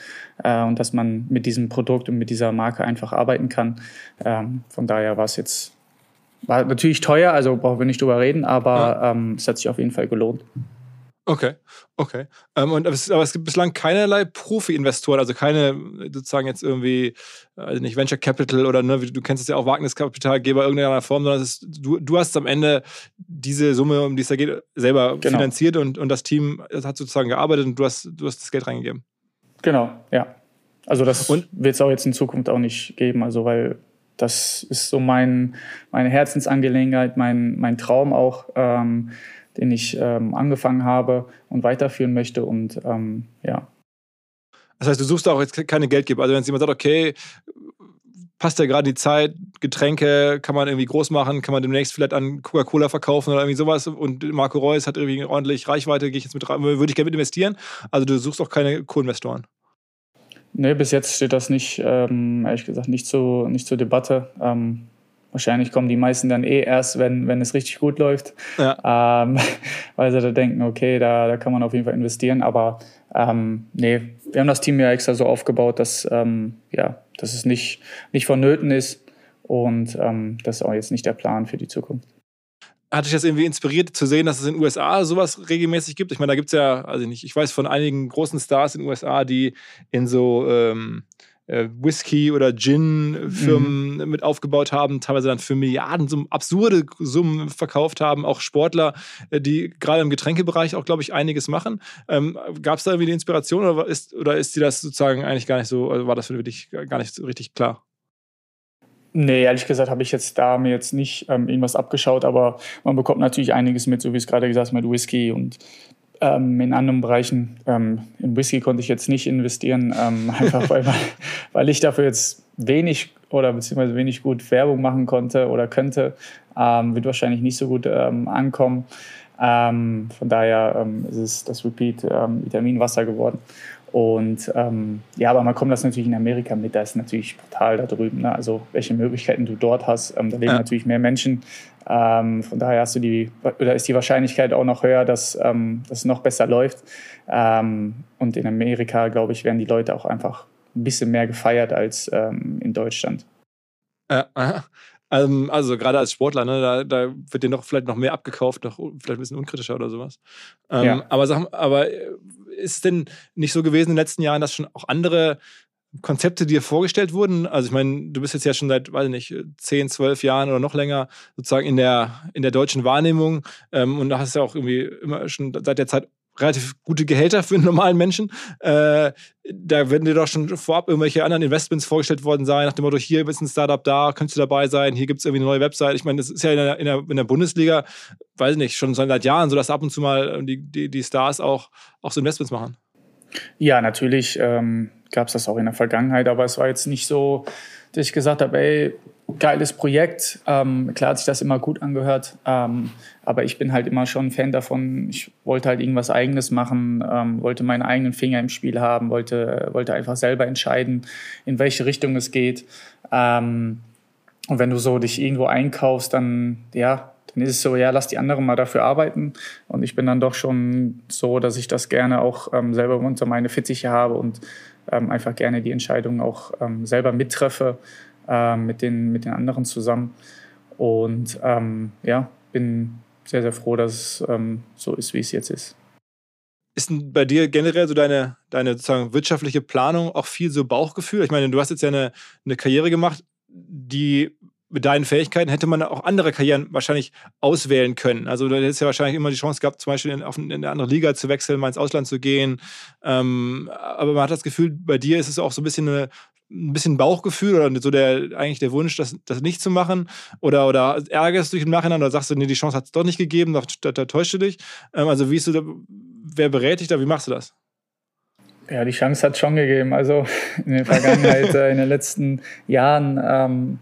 äh, und dass man mit diesem Produkt und mit dieser Marke einfach arbeiten kann. Ähm, von daher war es jetzt war natürlich teuer, also brauchen wir nicht drüber reden, aber ja. ähm, es hat sich auf jeden Fall gelohnt. Okay, okay. Ähm, und, aber es gibt bislang keinerlei Profi-Investoren, also keine sozusagen jetzt irgendwie, also nicht Venture Capital oder ne, du kennst es ja auch Wagniskapitalgeber irgendeiner Form, sondern ist, du, du hast am Ende diese Summe, um die es da geht, selber genau. finanziert und, und das Team das hat sozusagen gearbeitet und du hast, du hast das Geld reingegeben. Genau, ja. Also das wird es auch jetzt in Zukunft auch nicht geben, also weil das ist so mein, meine Herzensangelegenheit, mein, mein Traum auch. Ähm, den ich ähm, angefangen habe und weiterführen möchte. Und ähm, ja. Das heißt, du suchst auch jetzt keine Geldgeber. Also wenn jetzt jemand sagt, okay, passt ja gerade die Zeit, Getränke kann man irgendwie groß machen, kann man demnächst vielleicht an Coca-Cola verkaufen oder irgendwie sowas. Und Marco Reus hat irgendwie ordentlich Reichweite, gehe ich jetzt mit rein, würde ich gerne mit investieren. Also du suchst auch keine Co-Investoren. Nee, bis jetzt steht das nicht, ähm, ehrlich gesagt, nicht, zu, nicht zur Debatte. Ähm, wahrscheinlich kommen die meisten dann eh erst, wenn, wenn es richtig gut läuft. Ja. Ähm, weil sie da denken, okay, da, da kann man auf jeden Fall investieren. Aber ähm, nee, wir haben das Team ja extra so aufgebaut, dass, ähm, ja, dass es nicht, nicht vonnöten ist. Und ähm, das ist auch jetzt nicht der Plan für die Zukunft. Hat dich das irgendwie inspiriert zu sehen, dass es in den USA sowas regelmäßig gibt? Ich meine, da gibt es ja, also nicht, ich weiß von einigen großen Stars in den USA, die in so ähm, äh, Whisky- oder Gin-Firmen mhm. mit aufgebaut haben, teilweise dann für Milliarden Summen, absurde Summen verkauft haben, auch Sportler, äh, die gerade im Getränkebereich auch, glaube ich, einiges machen. Ähm, Gab es da irgendwie die Inspiration oder ist, oder ist dir das sozusagen eigentlich gar nicht so, also war das für dich gar nicht so richtig klar? Nee, ehrlich gesagt habe ich jetzt da mir jetzt nicht ähm, irgendwas abgeschaut, aber man bekommt natürlich einiges mit, so wie es gerade gesagt mit Whisky und ähm, in anderen Bereichen. Ähm, in Whisky konnte ich jetzt nicht investieren, ähm, einfach weil, weil ich dafür jetzt wenig oder beziehungsweise wenig gut Werbung machen konnte oder könnte. Ähm, wird wahrscheinlich nicht so gut ähm, ankommen. Ähm, von daher ist es das Repeat Vitaminwasser geworden. Und ja, aber man kommt das natürlich in Amerika mit, da ist natürlich brutal da drüben. Ne? Also welche Möglichkeiten du dort hast, da leben ja. natürlich mehr Menschen. Ähm, von daher hast du die, oder ist die Wahrscheinlichkeit auch noch höher, dass ähm, das noch besser läuft. Ähm, und in Amerika, glaube ich, werden die Leute auch einfach ein bisschen mehr gefeiert als ähm, in Deutschland. Ja, ähm, also gerade als Sportler, ne, da, da, wird dir noch vielleicht noch mehr abgekauft, noch vielleicht ein bisschen unkritischer oder sowas. Ähm, ja. Aber sag, aber äh, ist es denn nicht so gewesen in den letzten Jahren, dass schon auch andere Konzepte dir vorgestellt wurden? Also ich meine, du bist jetzt ja schon seit, weiß ich nicht, 10, 12 Jahren oder noch länger sozusagen in der, in der deutschen Wahrnehmung ähm, und da hast ja auch irgendwie immer schon seit der Zeit relativ gute Gehälter für einen normalen Menschen. Äh, da werden dir doch schon vorab irgendwelche anderen Investments vorgestellt worden sein, nach dem Motto, hier ist ein Startup da, könntest du dabei sein, hier gibt es irgendwie eine neue Website. Ich meine, das ist ja in der, in der, in der Bundesliga, weiß ich nicht, schon seit Jahren so, dass ab und zu mal die, die, die Stars auch, auch so Investments machen. Ja, natürlich ähm, gab es das auch in der Vergangenheit, aber es war jetzt nicht so, dass ich gesagt habe, ey, geiles Projekt. Ähm, klar hat sich das immer gut angehört, ähm, aber ich bin halt immer schon ein Fan davon. Ich wollte halt irgendwas Eigenes machen, ähm, wollte meinen eigenen Finger im Spiel haben, wollte, wollte einfach selber entscheiden, in welche Richtung es geht. Ähm, und wenn du so dich irgendwo einkaufst, dann, ja, dann ist es so, ja, lass die anderen mal dafür arbeiten. Und ich bin dann doch schon so, dass ich das gerne auch ähm, selber unter meine Fittiche habe und ähm, einfach gerne die Entscheidung auch selber mittreffe äh, mit, den, mit den anderen zusammen. Und ähm, ja, bin sehr, sehr froh, dass es ähm, so ist, wie es jetzt ist. Ist denn bei dir generell so deine, deine sozusagen wirtschaftliche Planung auch viel so Bauchgefühl? Ich meine, du hast jetzt ja eine, eine Karriere gemacht, die mit deinen Fähigkeiten hätte man auch andere Karrieren wahrscheinlich auswählen können. Also du hättest ja wahrscheinlich immer die Chance gehabt, zum Beispiel in, in eine andere Liga zu wechseln, mal ins Ausland zu gehen. Ähm, aber man hat das Gefühl, bei dir ist es auch so ein bisschen eine ein bisschen Bauchgefühl oder so der eigentlich der Wunsch, das, das nicht zu machen? Oder, oder ärgerst du dich im Nachhinein oder sagst du, nee, die Chance hat es doch nicht gegeben, da, da, täuscht du dich? Ähm, also wie ist du da, wer berät dich da, wie machst du das? Ja, die Chance hat es schon gegeben. Also in der Vergangenheit, äh, in den letzten Jahren, ähm,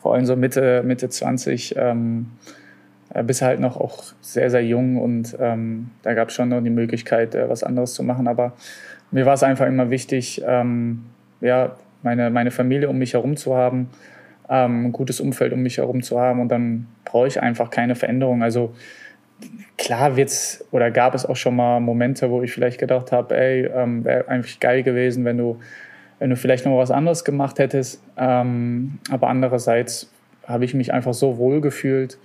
vor allem so Mitte, Mitte 20, ähm, äh, bist halt noch auch sehr, sehr jung und ähm, da gab es schon noch die Möglichkeit, äh, was anderes zu machen. Aber mir war es einfach immer wichtig, ähm, ja, meine, meine Familie um mich herum zu haben, ähm, ein gutes Umfeld um mich herum zu haben und dann brauche ich einfach keine Veränderung. Also klar wird's oder gab es auch schon mal Momente, wo ich vielleicht gedacht habe, ey, ähm, wäre eigentlich geil gewesen, wenn du, wenn du vielleicht noch was anderes gemacht hättest. Ähm, aber andererseits habe ich mich einfach so wohl gefühlt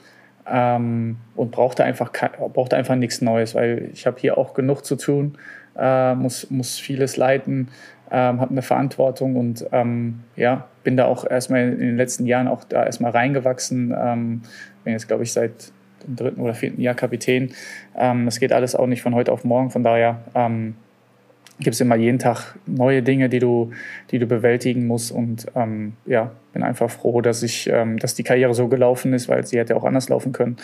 ähm, und brauchte einfach, brauchte einfach nichts Neues, weil ich habe hier auch genug zu tun, äh, muss, muss vieles leiten ähm, habe eine Verantwortung und ähm, ja, bin da auch erstmal in den letzten Jahren auch da erstmal reingewachsen. Ähm, bin jetzt, glaube ich, seit dem dritten oder vierten Jahr Kapitän. Ähm, das geht alles auch nicht von heute auf morgen. Von daher gibt es immer jeden Tag neue Dinge, die du, die du bewältigen musst. Und ähm, ja, bin einfach froh, dass ich, ähm, dass die Karriere so gelaufen ist, weil sie hätte auch anders laufen können.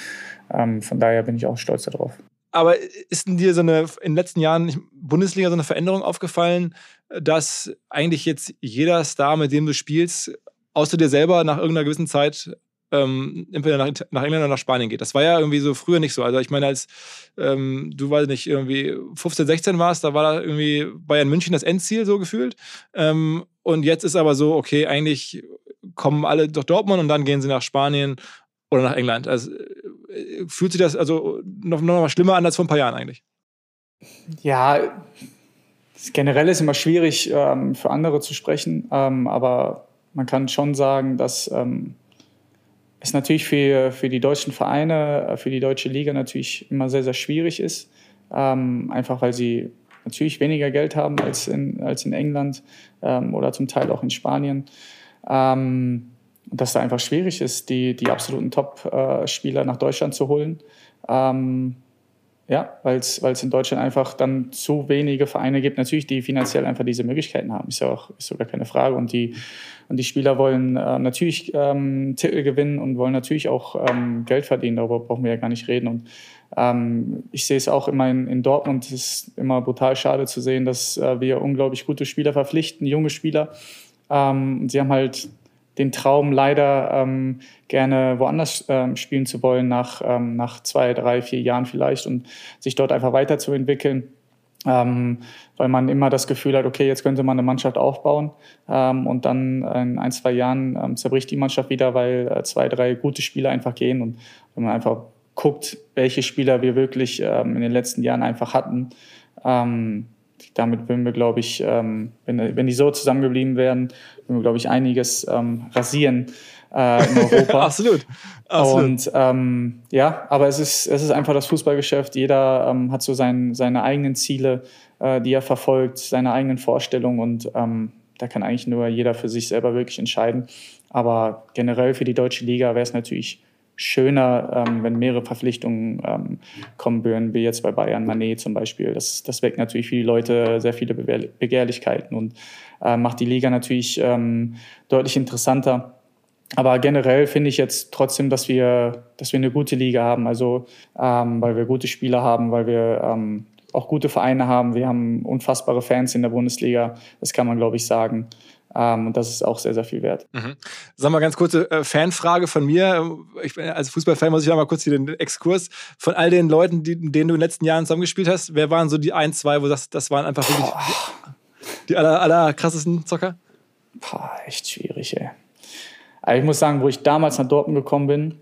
Ähm, von daher bin ich auch stolz darauf. Aber ist denn dir so eine in den letzten Jahren Bundesliga so eine Veränderung aufgefallen, dass eigentlich jetzt jeder Star, mit dem du spielst, außer dir selber nach irgendeiner gewissen Zeit ähm, entweder nach, nach, England oder nach Spanien geht. Das war ja irgendwie so früher nicht so. Also ich meine, als ähm, du weiß nicht, irgendwie 15, 16 warst, da war da irgendwie Bayern München das Endziel so gefühlt. Ähm, und jetzt ist aber so, okay, eigentlich kommen alle durch Dortmund und dann gehen sie nach Spanien oder nach England. Also äh, fühlt sich das also noch, noch mal schlimmer an als vor ein paar Jahren eigentlich? Ja, generell ist immer schwierig ähm, für andere zu sprechen, ähm, aber man kann schon sagen, dass es natürlich für, für die deutschen Vereine, äh, für die deutsche Liga natürlich immer sehr, sehr schwierig ist. Ähm, einfach weil sie natürlich weniger Geld haben als in, als in England ähm, oder zum Teil auch in Spanien. Ähm, dass da einfach schwierig ist, die, die absoluten Top-Spieler nach Deutschland zu holen. Ähm, ja, weil es in Deutschland einfach dann zu wenige Vereine gibt, natürlich, die finanziell einfach diese Möglichkeiten haben. Ist ja auch ist sogar keine Frage. Und die, und die Spieler wollen äh, natürlich ähm, Titel gewinnen und wollen natürlich auch ähm, Geld verdienen. Darüber brauchen wir ja gar nicht reden. Und ähm, ich sehe es auch immer in, in Dortmund. Es ist immer brutal schade zu sehen, dass äh, wir unglaublich gute Spieler verpflichten, junge Spieler. Ähm, sie haben halt den Traum leider ähm, gerne woanders ähm, spielen zu wollen, nach, ähm, nach zwei, drei, vier Jahren vielleicht und sich dort einfach weiterzuentwickeln. Ähm, weil man immer das Gefühl hat, okay, jetzt könnte man eine Mannschaft aufbauen. Ähm, und dann in ein, zwei Jahren ähm, zerbricht die Mannschaft wieder, weil äh, zwei, drei gute Spieler einfach gehen. Und wenn man einfach guckt, welche Spieler wir wirklich ähm, in den letzten Jahren einfach hatten, ähm, damit würden wir, glaube ich, ähm, wenn, wenn die so zusammengeblieben wären, würden wir, glaube ich, einiges ähm, rasieren äh, in Europa. Absolut. Absolut. Und ähm, ja, aber es ist, es ist einfach das Fußballgeschäft. Jeder ähm, hat so sein, seine eigenen Ziele, äh, die er verfolgt, seine eigenen Vorstellungen und ähm, da kann eigentlich nur jeder für sich selber wirklich entscheiden. Aber generell für die deutsche Liga wäre es natürlich schöner, ähm, wenn mehrere Verpflichtungen ähm, kommen würden, wie jetzt bei Bayern Manet zum Beispiel. Das, das weckt natürlich für die Leute sehr viele Begehrlichkeiten und äh, macht die Liga natürlich ähm, deutlich interessanter. Aber generell finde ich jetzt trotzdem, dass wir, dass wir eine gute Liga haben. Also ähm, weil wir gute Spieler haben, weil wir ähm, auch gute Vereine haben. Wir haben unfassbare Fans in der Bundesliga. Das kann man, glaube ich, sagen. Ähm, und das ist auch sehr, sehr viel wert. Mhm. Sag mal ganz kurze äh, Fanfrage von mir. Ich bin, als Fußballfan muss ich noch mal kurz hier den Exkurs. Von all den Leuten, die, denen du in den letzten Jahren zusammengespielt hast, wer waren so die ein, zwei, wo sagst, das waren einfach wirklich die, die aller, aller krassesten Zocker? Boah, echt schwierig, ey. Also ich muss sagen, wo ich damals nach Dortmund gekommen bin,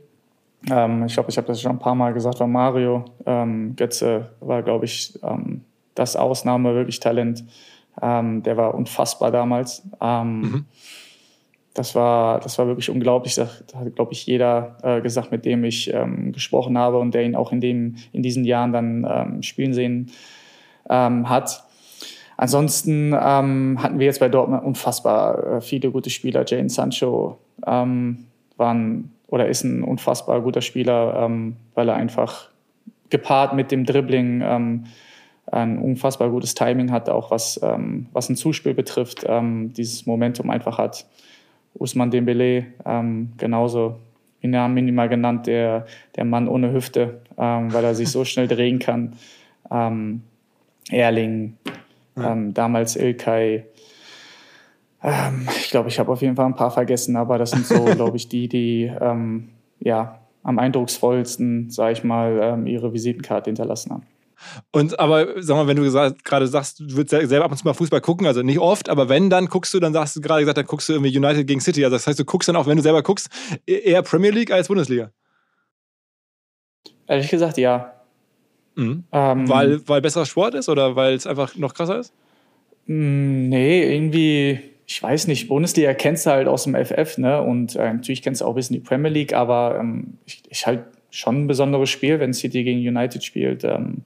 ähm, ich glaube, ich habe das schon ein paar Mal gesagt, war Mario ähm, Götze, war, glaube ich, ähm, das Ausnahme, wirklich Talent. Ähm, der war unfassbar damals. Ähm, mhm. Das war, das war wirklich unglaublich. Das hat, glaube ich, jeder äh, gesagt, mit dem ich ähm, gesprochen habe und der ihn auch in, dem, in diesen Jahren dann spielen sehen hat. Ansonsten ähm, hatten wir jetzt bei Dortmund unfassbar äh, viele gute Spieler. Jane Sancho ähm, war ein, oder ist ein unfassbar guter Spieler, weil er einfach gepaart mit dem Dribbling ein unfassbar gutes Timing hat, auch was, ähm, was ein Zuspiel betrifft, ähm, dieses Momentum einfach hat. Usman Dembele ähm, genauso in Namen minimal genannt, der, der Mann ohne Hüfte, ähm, weil er sich so schnell drehen kann. Ähm, Ähm, damals Ilkay. ich glaube, ich habe auf jeden Fall ein paar vergessen, aber das sind so, glaube ich, die, die ja, am eindrucksvollsten, sage ich mal, ihre Visitenkarte hinterlassen haben. Und aber sag mal, wenn du gerade sagst, du würdest selber ab und zu mal Fußball gucken, also nicht oft, aber wenn, dann guckst du, dann sagst du gerade gesagt, dann guckst du irgendwie United gegen City. Also das heißt, du guckst dann auch, wenn du selber guckst, e-, eher Premier League als Bundesliga. Ehrlich gesagt, ja. Mhm. Ähm, weil, weil besserer Sport ist oder weil es einfach noch krasser ist? Mm, nee, irgendwie, ich weiß nicht, Bundesliga kennst du halt aus dem FF, ne? Und äh, natürlich kennst du auch ein bisschen die Premier League, aber ähm, ich, ich halt schon ein besonderes Spiel, wenn City gegen United spielt. Ähm,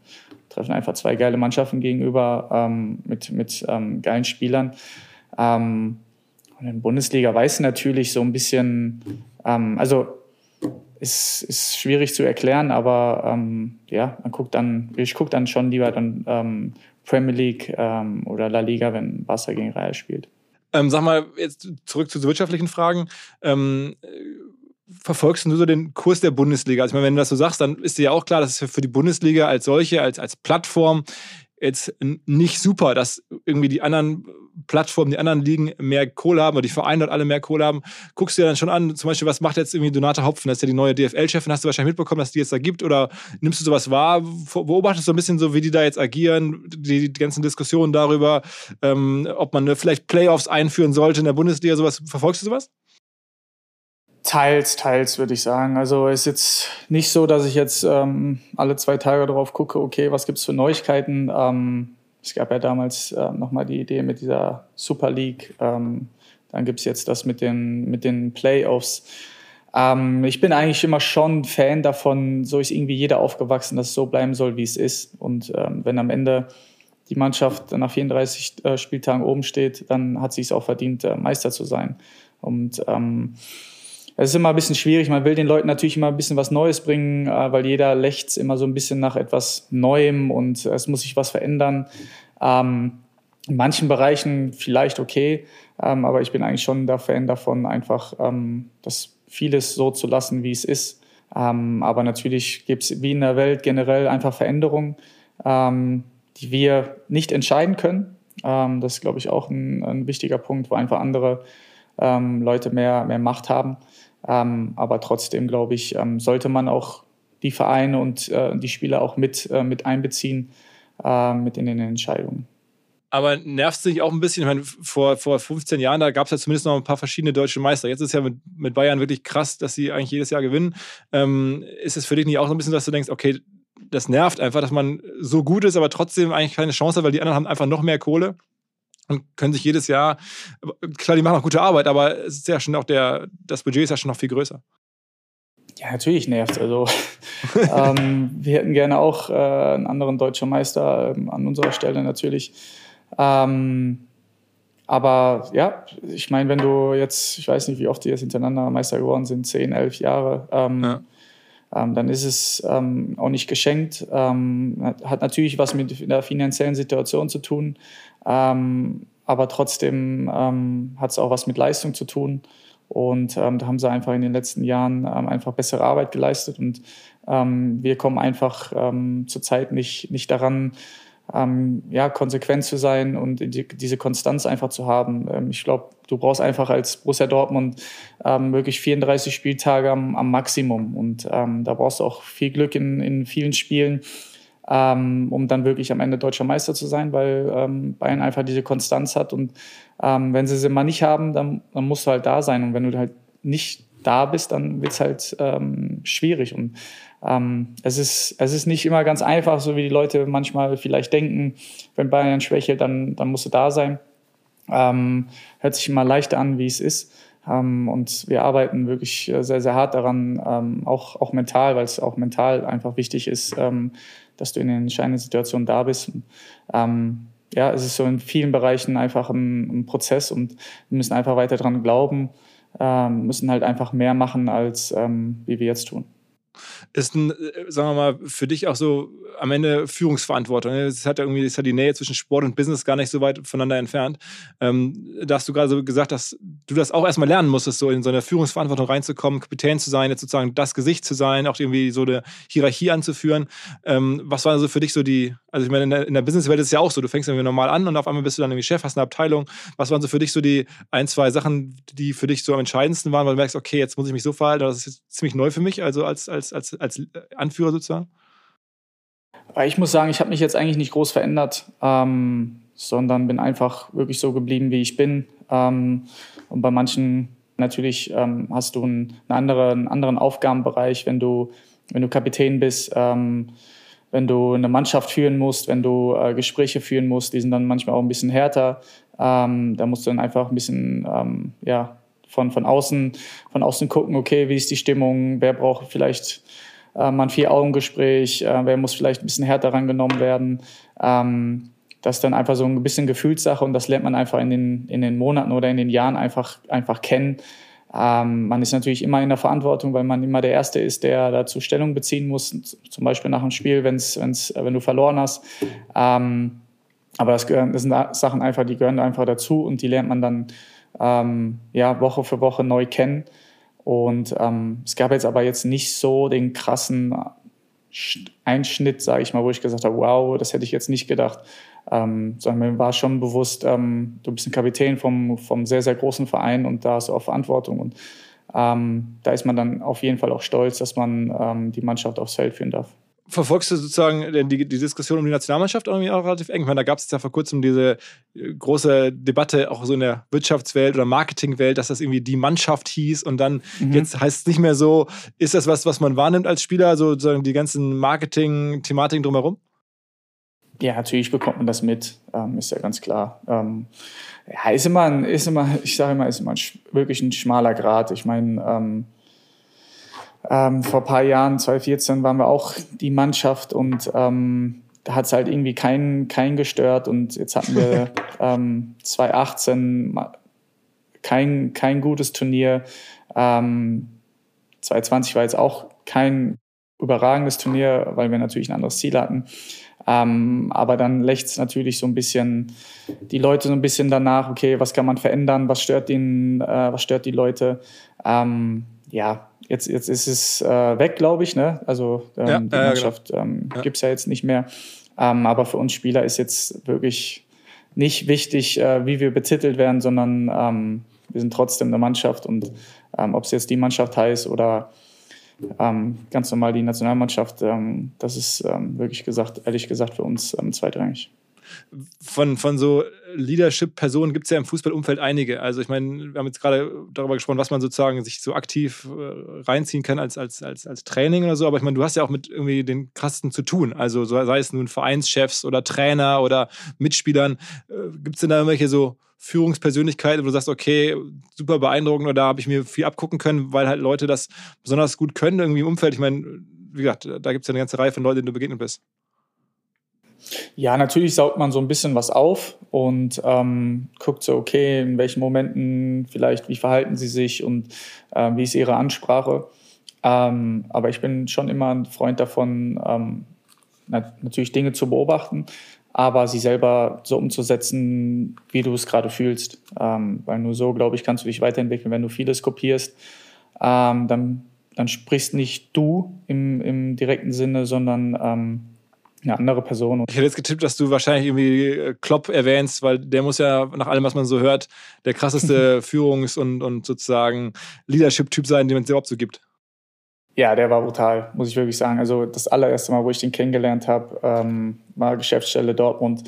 treffen einfach zwei geile Mannschaften gegenüber ähm, mit, mit ähm, geilen Spielern. Ähm, und in Bundesliga weiß natürlich so ein bisschen, ähm, also ist, ist schwierig zu erklären, aber ähm, ja, man guckt dann, ich gucke dann schon lieber dann Premier League oder La Liga, wenn Barca gegen Real spielt. sag mal, jetzt zurück zu wirtschaftlichen Fragen verfolgst du so den Kurs der Bundesliga? Also ich meine, wenn du das so sagst, dann ist dir ja auch klar, dass es für die Bundesliga als solche, als, als Plattform jetzt nicht super, dass irgendwie die anderen Plattformen, die anderen Ligen mehr Kohle haben oder die Vereine dort alle mehr Kohle haben, guckst du dir dann schon an, zum Beispiel, was macht jetzt irgendwie Donata Hopfen, das ist ja die neue DFL-Chefin, hast du wahrscheinlich mitbekommen, dass die jetzt da gibt oder nimmst du sowas wahr, beobachtest du ein bisschen so, wie die da jetzt agieren, die, die ganzen Diskussionen darüber, ähm, ob man vielleicht Playoffs einführen sollte in der Bundesliga, sowas, verfolgst du sowas? Teils, teils würde ich sagen. Also es ist jetzt nicht so, dass ich jetzt ähm, alle zwei Tage darauf gucke, okay, was gibt es für Neuigkeiten. Ähm, es gab ja damals äh, nochmal die Idee mit dieser Super League. Ähm, dann gibt es jetzt das mit den, mit den Playoffs. Ähm, ich bin eigentlich immer schon Fan davon, so ist irgendwie jeder aufgewachsen, dass es so bleiben soll, wie es ist. Und ähm, wenn am Ende die Mannschaft nach 34 äh, Spieltagen oben steht, dann hat sie es auch verdient, äh, Meister zu sein. Und ähm, es ist immer ein bisschen schwierig. Man will den Leuten natürlich immer ein bisschen was Neues bringen, äh, weil jeder lächzt immer so ein bisschen nach etwas Neuem und es muss sich was verändern. Ähm, in manchen Bereichen vielleicht okay, ähm, aber ich bin eigentlich schon der Fan davon, einfach ähm, das vieles so zu lassen, wie es ist. aber natürlich gibt es wie in der Welt generell einfach Veränderungen, die wir nicht entscheiden können. das ist, glaube ich, auch ein, ein wichtiger Punkt, wo einfach andere Leute mehr, mehr Macht haben. Ähm, aber trotzdem, glaube ich, ähm, sollte man auch die Vereine und äh, die Spieler auch mit, äh, mit einbeziehen, äh, mit in den Entscheidungen. Aber nervt es dich auch ein bisschen? Ich meine, vor, vor 15 Jahren, da gab es ja zumindest noch ein paar verschiedene deutsche Meister. Jetzt ist ja mit, mit Bayern wirklich krass, dass sie eigentlich jedes Jahr gewinnen. Ähm, ist es für dich nicht auch so ein bisschen, dass du denkst, okay, das nervt einfach, dass man so gut ist, aber trotzdem eigentlich keine Chance hat, weil die anderen haben einfach noch mehr Kohle? Und können sich jedes Jahr, klar, die machen auch gute Arbeit, aber es ist ja schon auch der, das Budget ist ja schon noch viel größer. Ja, natürlich nervt Also ähm, wir hätten gerne auch äh, einen anderen deutschen Meister ähm, an unserer Stelle natürlich. Ähm, aber ja, ich meine, wenn du jetzt, ich weiß nicht, wie oft die jetzt hintereinander Meister geworden sind, zehn, elf Jahre, ähm, ja. Ähm, dann ist es ähm, auch nicht geschenkt. hat natürlich was mit der finanziellen Situation zu tun. Ähm, aber trotzdem ähm, hat es auch was mit Leistung zu tun. Und ähm, da haben sie einfach in den letzten Jahren ähm, einfach bessere Arbeit geleistet. Und ähm, wir kommen einfach ähm, zurzeit nicht, nicht daran, ja, konsequent zu sein und die, diese Konstanz einfach zu haben. ich glaube, du brauchst einfach als Borussia Dortmund wirklich 34 Spieltage am, am Maximum. Und da brauchst du auch viel Glück in, in vielen Spielen ähm, um dann wirklich am Ende deutscher Meister zu sein, weil ähm, Bayern einfach diese Konstanz hat. Und ähm, wenn sie sie mal nicht haben, dann, dann, musst du halt da sein. Und wenn du halt nicht da bist, dann wird es halt ähm, schwierig. Und ähm, es, ist, es ist nicht immer ganz einfach, so wie die Leute manchmal vielleicht denken, wenn Bayern schwächelt, dann, dann musst du da sein. Ähm, hört sich immer leichter an, wie es ist. Um, und wir arbeiten wirklich äh, sehr, sehr hart daran, um, auch, auch mental, weil es auch mental einfach wichtig ist, um, dass du in den entscheidenden Situationen da bist. Ähm, ja, es ist so in vielen Bereichen einfach ein, ein Prozess und wir müssen einfach weiter dran glauben, ähm, müssen halt einfach mehr machen, als ähm, wie wir jetzt tun ist ein, äh, sagen wir mal, für dich auch so am Ende Führungsverantwortung. Ne? Es hat ja irgendwie ist ja die Nähe zwischen Sport und Business gar nicht so weit voneinander entfernt. Ähm, da hast du gerade so gesagt, dass du das auch erstmal lernen musstest, so in so eine Führungsverantwortung reinzukommen, Kapitän zu sein, jetzt sozusagen das Gesicht zu sein, auch irgendwie so eine Hierarchie anzuführen. Ähm, was war so für dich so die, also ich meine, in der, in der Businesswelt ist es ja auch so, du fängst irgendwie normal an und auf einmal bist du dann irgendwie Chef, hast eine Abteilung. Was waren so für dich so die ein, zwei Sachen, die für dich so am entscheidendsten waren, weil du merkst, okay, jetzt muss ich mich so verhalten, das ist jetzt ziemlich neu für mich, also als, als, als, als Anführer sozusagen? Ich muss sagen, ich habe mich jetzt eigentlich nicht groß verändert, ähm, sondern bin einfach wirklich so geblieben, wie ich bin. Ähm, und bei manchen natürlich ähm, hast du einen, andere, einen, anderen Aufgabenbereich, wenn du, wenn du Kapitän bist, ähm, wenn du eine Mannschaft führen musst, wenn du äh, Gespräche führen musst, die sind dann manchmal auch ein bisschen härter. Ähm, da musst du dann einfach ein bisschen ähm, ja, von, von, außen, von außen gucken, okay, wie ist die Stimmung, wer braucht vielleicht äh, mal ein Vier-Augen-Gespräch, äh, wer muss vielleicht ein bisschen härter rangenommen werden. Ähm, das ist dann einfach so ein bisschen Gefühlssache und das lernt man einfach in den, in den Monaten oder in den Jahren einfach, einfach kennen. Ähm, man ist natürlich immer in der Verantwortung, weil man immer der Erste ist, der dazu Stellung beziehen muss, zum Beispiel nach einem Spiel, wenn's, wenn's, wenn du verloren hast. Ähm, aber das, gehören, das sind Sachen einfach, die gehören einfach dazu und die lernt man dann ähm, ja, Woche für Woche neu kennen. Und ähm, es gab jetzt aber jetzt nicht so den krassen Einschnitt, sage ich mal, wo ich gesagt habe, wow, das hätte ich jetzt nicht gedacht. Ähm, sondern mir war schon bewusst, ähm, du bist ein Kapitän vom, vom sehr, sehr großen Verein und da hast du auch Verantwortung. Und ähm, da ist man dann auf jeden Fall auch stolz, dass man ähm, die Mannschaft aufs Feld führen darf verfolgst du sozusagen die, die Diskussion um die Nationalmannschaft irgendwie auch relativ eng? Ich meine, da gab es ja vor kurzem diese äh, große Debatte auch so in der Wirtschaftswelt oder Marketingwelt, dass das irgendwie die Mannschaft hieß und dann mhm. jetzt heißt es nicht mehr so. Ist das was, was man wahrnimmt als Spieler, sozusagen die ganzen Marketing-Thematiken drumherum? Ja, natürlich bekommt man das mit, ähm, ist ja ganz klar. Ähm, ja, ist immer, ein, ist immer, ich sage immer, ist immer ein, wirklich ein schmaler Grad. Ich meine, ähm, ähm, vor ein paar Jahren, 2014, waren wir auch die Mannschaft und ähm, da hat es halt irgendwie keinen kein gestört. Und jetzt hatten wir ähm, 2018 kein, kein gutes Turnier. Ähm, 2020 war jetzt auch kein überragendes Turnier, weil wir natürlich ein anderes Ziel hatten. Ähm, aber dann lächzt es natürlich so ein bisschen die Leute so ein bisschen danach, okay, was kann man verändern, was stört den, äh, was stört die Leute. Ähm, ja, Jetzt, jetzt ist es äh, weg, glaube ich. Ne? Also ähm, ja, die genau. Mannschaft ähm, ja. gibt es ja jetzt nicht mehr. Ähm, aber für uns Spieler ist jetzt wirklich nicht wichtig, äh, wie wir betitelt werden, sondern ähm, wir sind trotzdem eine Mannschaft. Und ähm, ob es jetzt die Mannschaft heißt oder ähm, ganz normal die Nationalmannschaft, das ist wirklich gesagt, ehrlich gesagt, für uns zweitrangig von, von so Leadership-Personen gibt es ja im Fußballumfeld einige. Also ich meine, wir haben jetzt gerade darüber gesprochen, was man sozusagen sich so aktiv äh, reinziehen kann als, als, als, als Training oder so. Aber ich meine, du hast ja auch mit irgendwie den krassesten zu tun. Also sei es nun Vereinschefs oder Trainer oder Mitspielern. Äh, gibt es denn da irgendwelche so Führungspersönlichkeiten, wo du sagst, okay, super beeindruckend oder da habe ich mir viel abgucken können, weil halt Leute das besonders gut können irgendwie im Umfeld. Ich meine, wie gesagt, da gibt es ja eine ganze Reihe von Leuten, denen du begegnet bist. Ja, natürlich saugt man so ein bisschen was auf und ähm, guckt so, okay, in welchen Momenten vielleicht, wie verhalten sie sich und äh, wie ist ihre Ansprache. Ähm, aber ich bin schon immer ein Freund davon, ähm, natürlich Dinge zu beobachten, aber sie selber so umzusetzen, wie du es gerade fühlst. Ähm, weil nur so, glaube ich, kannst du dich weiterentwickeln. Wenn du vieles kopierst, ähm, dann, dann sprichst nicht du im, im direkten Sinne, sondern ähm, eine andere Person. Ich hätte jetzt getippt, dass du wahrscheinlich irgendwie äh, Klopp erwähnst, weil der muss ja nach allem, was man so hört, der krasseste Führungs- und, und sozusagen Leadership-Typ sein, den es überhaupt so gibt. Ja, der war brutal, muss ich wirklich sagen. Also das allererste Mal, wo ich den kennengelernt habe, ähm, war Geschäftsstelle Dortmund.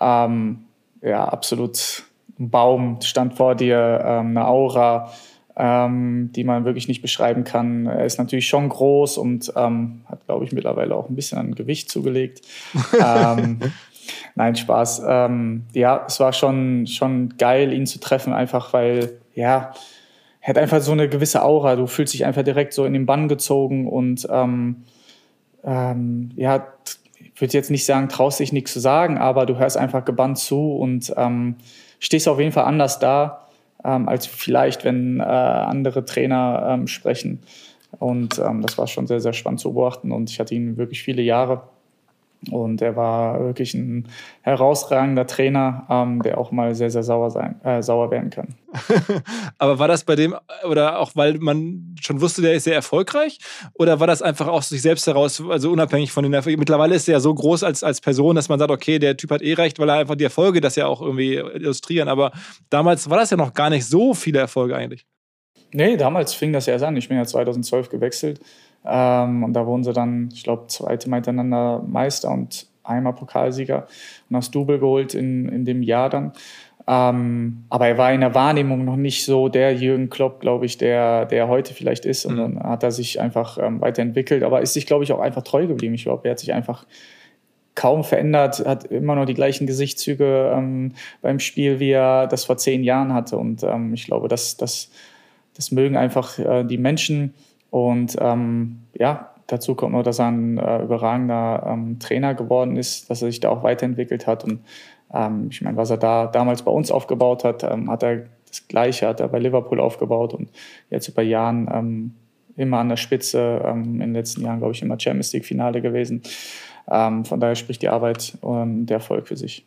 Ähm, ja, absolut ein Baum stand vor dir, ähm, eine Aura ähm, die man wirklich nicht beschreiben kann. Er ist natürlich schon groß und ähm, hat, glaube ich, mittlerweile auch ein bisschen an Gewicht zugelegt. ähm, nein, Spaß. Ähm, ja, es war schon, schon geil, ihn zu treffen, einfach weil, ja, er hat einfach so eine gewisse Aura. Du fühlst dich einfach direkt so in den Bann gezogen und ähm, ähm, ja, ich würde jetzt nicht sagen, traust dich nichts zu sagen, aber du hörst einfach gebannt zu und stehst auf jeden Fall anders da ähm, als vielleicht, wenn äh, andere Trainer ähm, sprechen. Und ähm, das war schon sehr, sehr spannend zu beobachten. Und ich hatte ihn wirklich viele Jahre und er war wirklich ein herausragender Trainer, ähm, der auch mal sehr, sehr sauer, sein, äh, sauer werden kann. Aber war das bei dem, oder auch weil man schon wusste, der ist sehr erfolgreich? Oder war das einfach aus sich selbst heraus, also unabhängig von den Erfolgen? Mittlerweile ist er ja so groß als, als Person, dass man sagt, okay, der Typ hat eh recht, weil er einfach die Erfolge das ja auch irgendwie illustrieren. Aber damals war das ja noch gar nicht so viele Erfolge eigentlich. Nee, damals fing das erst an. Ich bin ja 2012 gewechselt. Ähm, und da wurden sie dann, ich glaube, zweite Mal hintereinander Meister und einmal Pokalsieger und das Double geholt in, in dem Jahr dann. Ähm, aber er war in der Wahrnehmung noch nicht so der Jürgen Klopp, glaube ich, der, der heute vielleicht ist. Und mhm. dann hat er sich einfach ähm, weiterentwickelt, aber ist sich, glaube ich, auch einfach treu geblieben. Ich glaube, er hat sich einfach kaum verändert, hat immer noch die gleichen Gesichtszüge ähm, beim Spiel, wie er das vor zehn Jahren hatte. Und ähm, ich glaube, das, das, das mögen einfach äh, die Menschen. Und ähm, ja, dazu kommt noch, dass er ein äh, überragender ähm, Trainer geworden ist, dass er sich da auch weiterentwickelt hat. Und ähm, ich meine, was er da damals bei uns aufgebaut hat, ähm, hat er das Gleiche, hat er bei Liverpool aufgebaut und jetzt über Jahren ähm, immer an der Spitze, ähm, in den letzten Jahren, glaube ich, immer Champions League-Finale gewesen. Von daher spricht die Arbeit und der Erfolg für sich.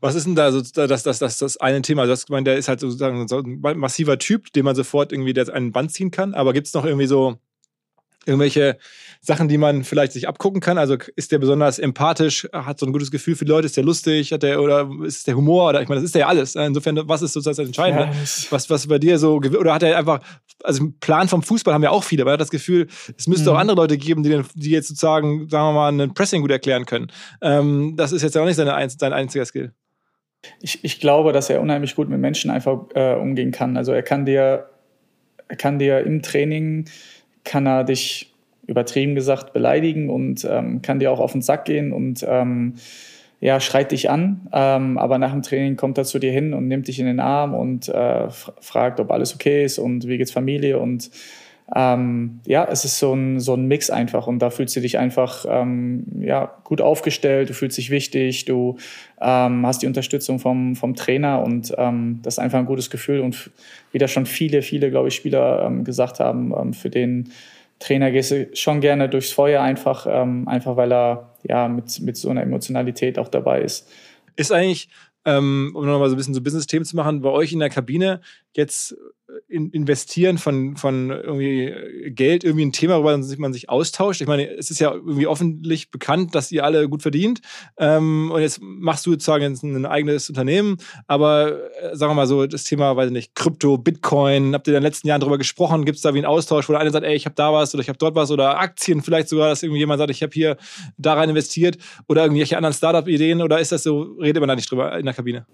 Was ist denn da so das, das, das, das eine Thema? Du hast gemeint, der ist halt sozusagen so ein massiver Typ, den man sofort irgendwie der einen Band ziehen kann. Aber gibt es noch irgendwie so irgendwelche Sachen, die man vielleicht sich abgucken kann? Also ist der besonders empathisch, hat so ein gutes Gefühl für die Leute, ist der lustig, hat der oder ist der Humor oder ich meine, das ist ja alles. Insofern, was ist sozusagen das Entscheidende? Was, was bei dir so oder hat er einfach, also einen Plan vom Fußball haben ja auch viele, aber er hat das Gefühl, es müsste mhm. auch andere Leute geben, die, die jetzt sozusagen, sagen wir mal, einen Pressing gut erklären können. Ähm, das ist jetzt ja auch nicht seine, sein einziger Skill. Ich, ich glaube, dass er unheimlich gut mit Menschen einfach äh, umgehen kann. Also er kann dir, er kann dir im Training, kann er dich übertrieben gesagt beleidigen und ähm, kann dir auch auf den Sack gehen und ähm, ja, schreit dich an, ähm, aber nach dem Training kommt er zu dir hin und nimmt dich in den Arm und äh, fragt, ob alles okay ist und wie geht's Familie und ähm, ja, es ist so ein, so ein Mix einfach und da fühlst du dich einfach ähm, ja, gut aufgestellt, du fühlst dich wichtig, du ähm, hast die Unterstützung vom, vom Trainer und ähm, das ist einfach ein gutes Gefühl und wie da schon viele, viele, glaube ich, Spieler ähm, gesagt haben, ähm, für den Trainer gehst du schon gerne durchs Feuer einfach, einfach weil er ja mit, mit so einer Emotionalität auch dabei ist. Ist eigentlich, um nochmal so ein bisschen so Business-Themen zu machen, bei euch in der Kabine jetzt investieren von, von irgendwie Geld irgendwie ein Thema, worüber man sich austauscht. Ich meine, es ist ja irgendwie öffentlich bekannt, dass ihr alle gut verdient. Ähm, und jetzt machst du sozusagen ein eigenes Unternehmen. Aber äh, sagen wir mal so, das Thema, weiß ich nicht, Krypto, Bitcoin, habt ihr in den letzten Jahren darüber gesprochen? Gibt es da wie einen Austausch, wo der eine sagt, ey, ich habe da was oder ich habe dort was oder Aktien vielleicht sogar, dass irgendwie jemand sagt, ich habe hier da rein investiert oder irgendwelche anderen Startup-Ideen oder ist das so, redet man da nicht drüber in der Kabine?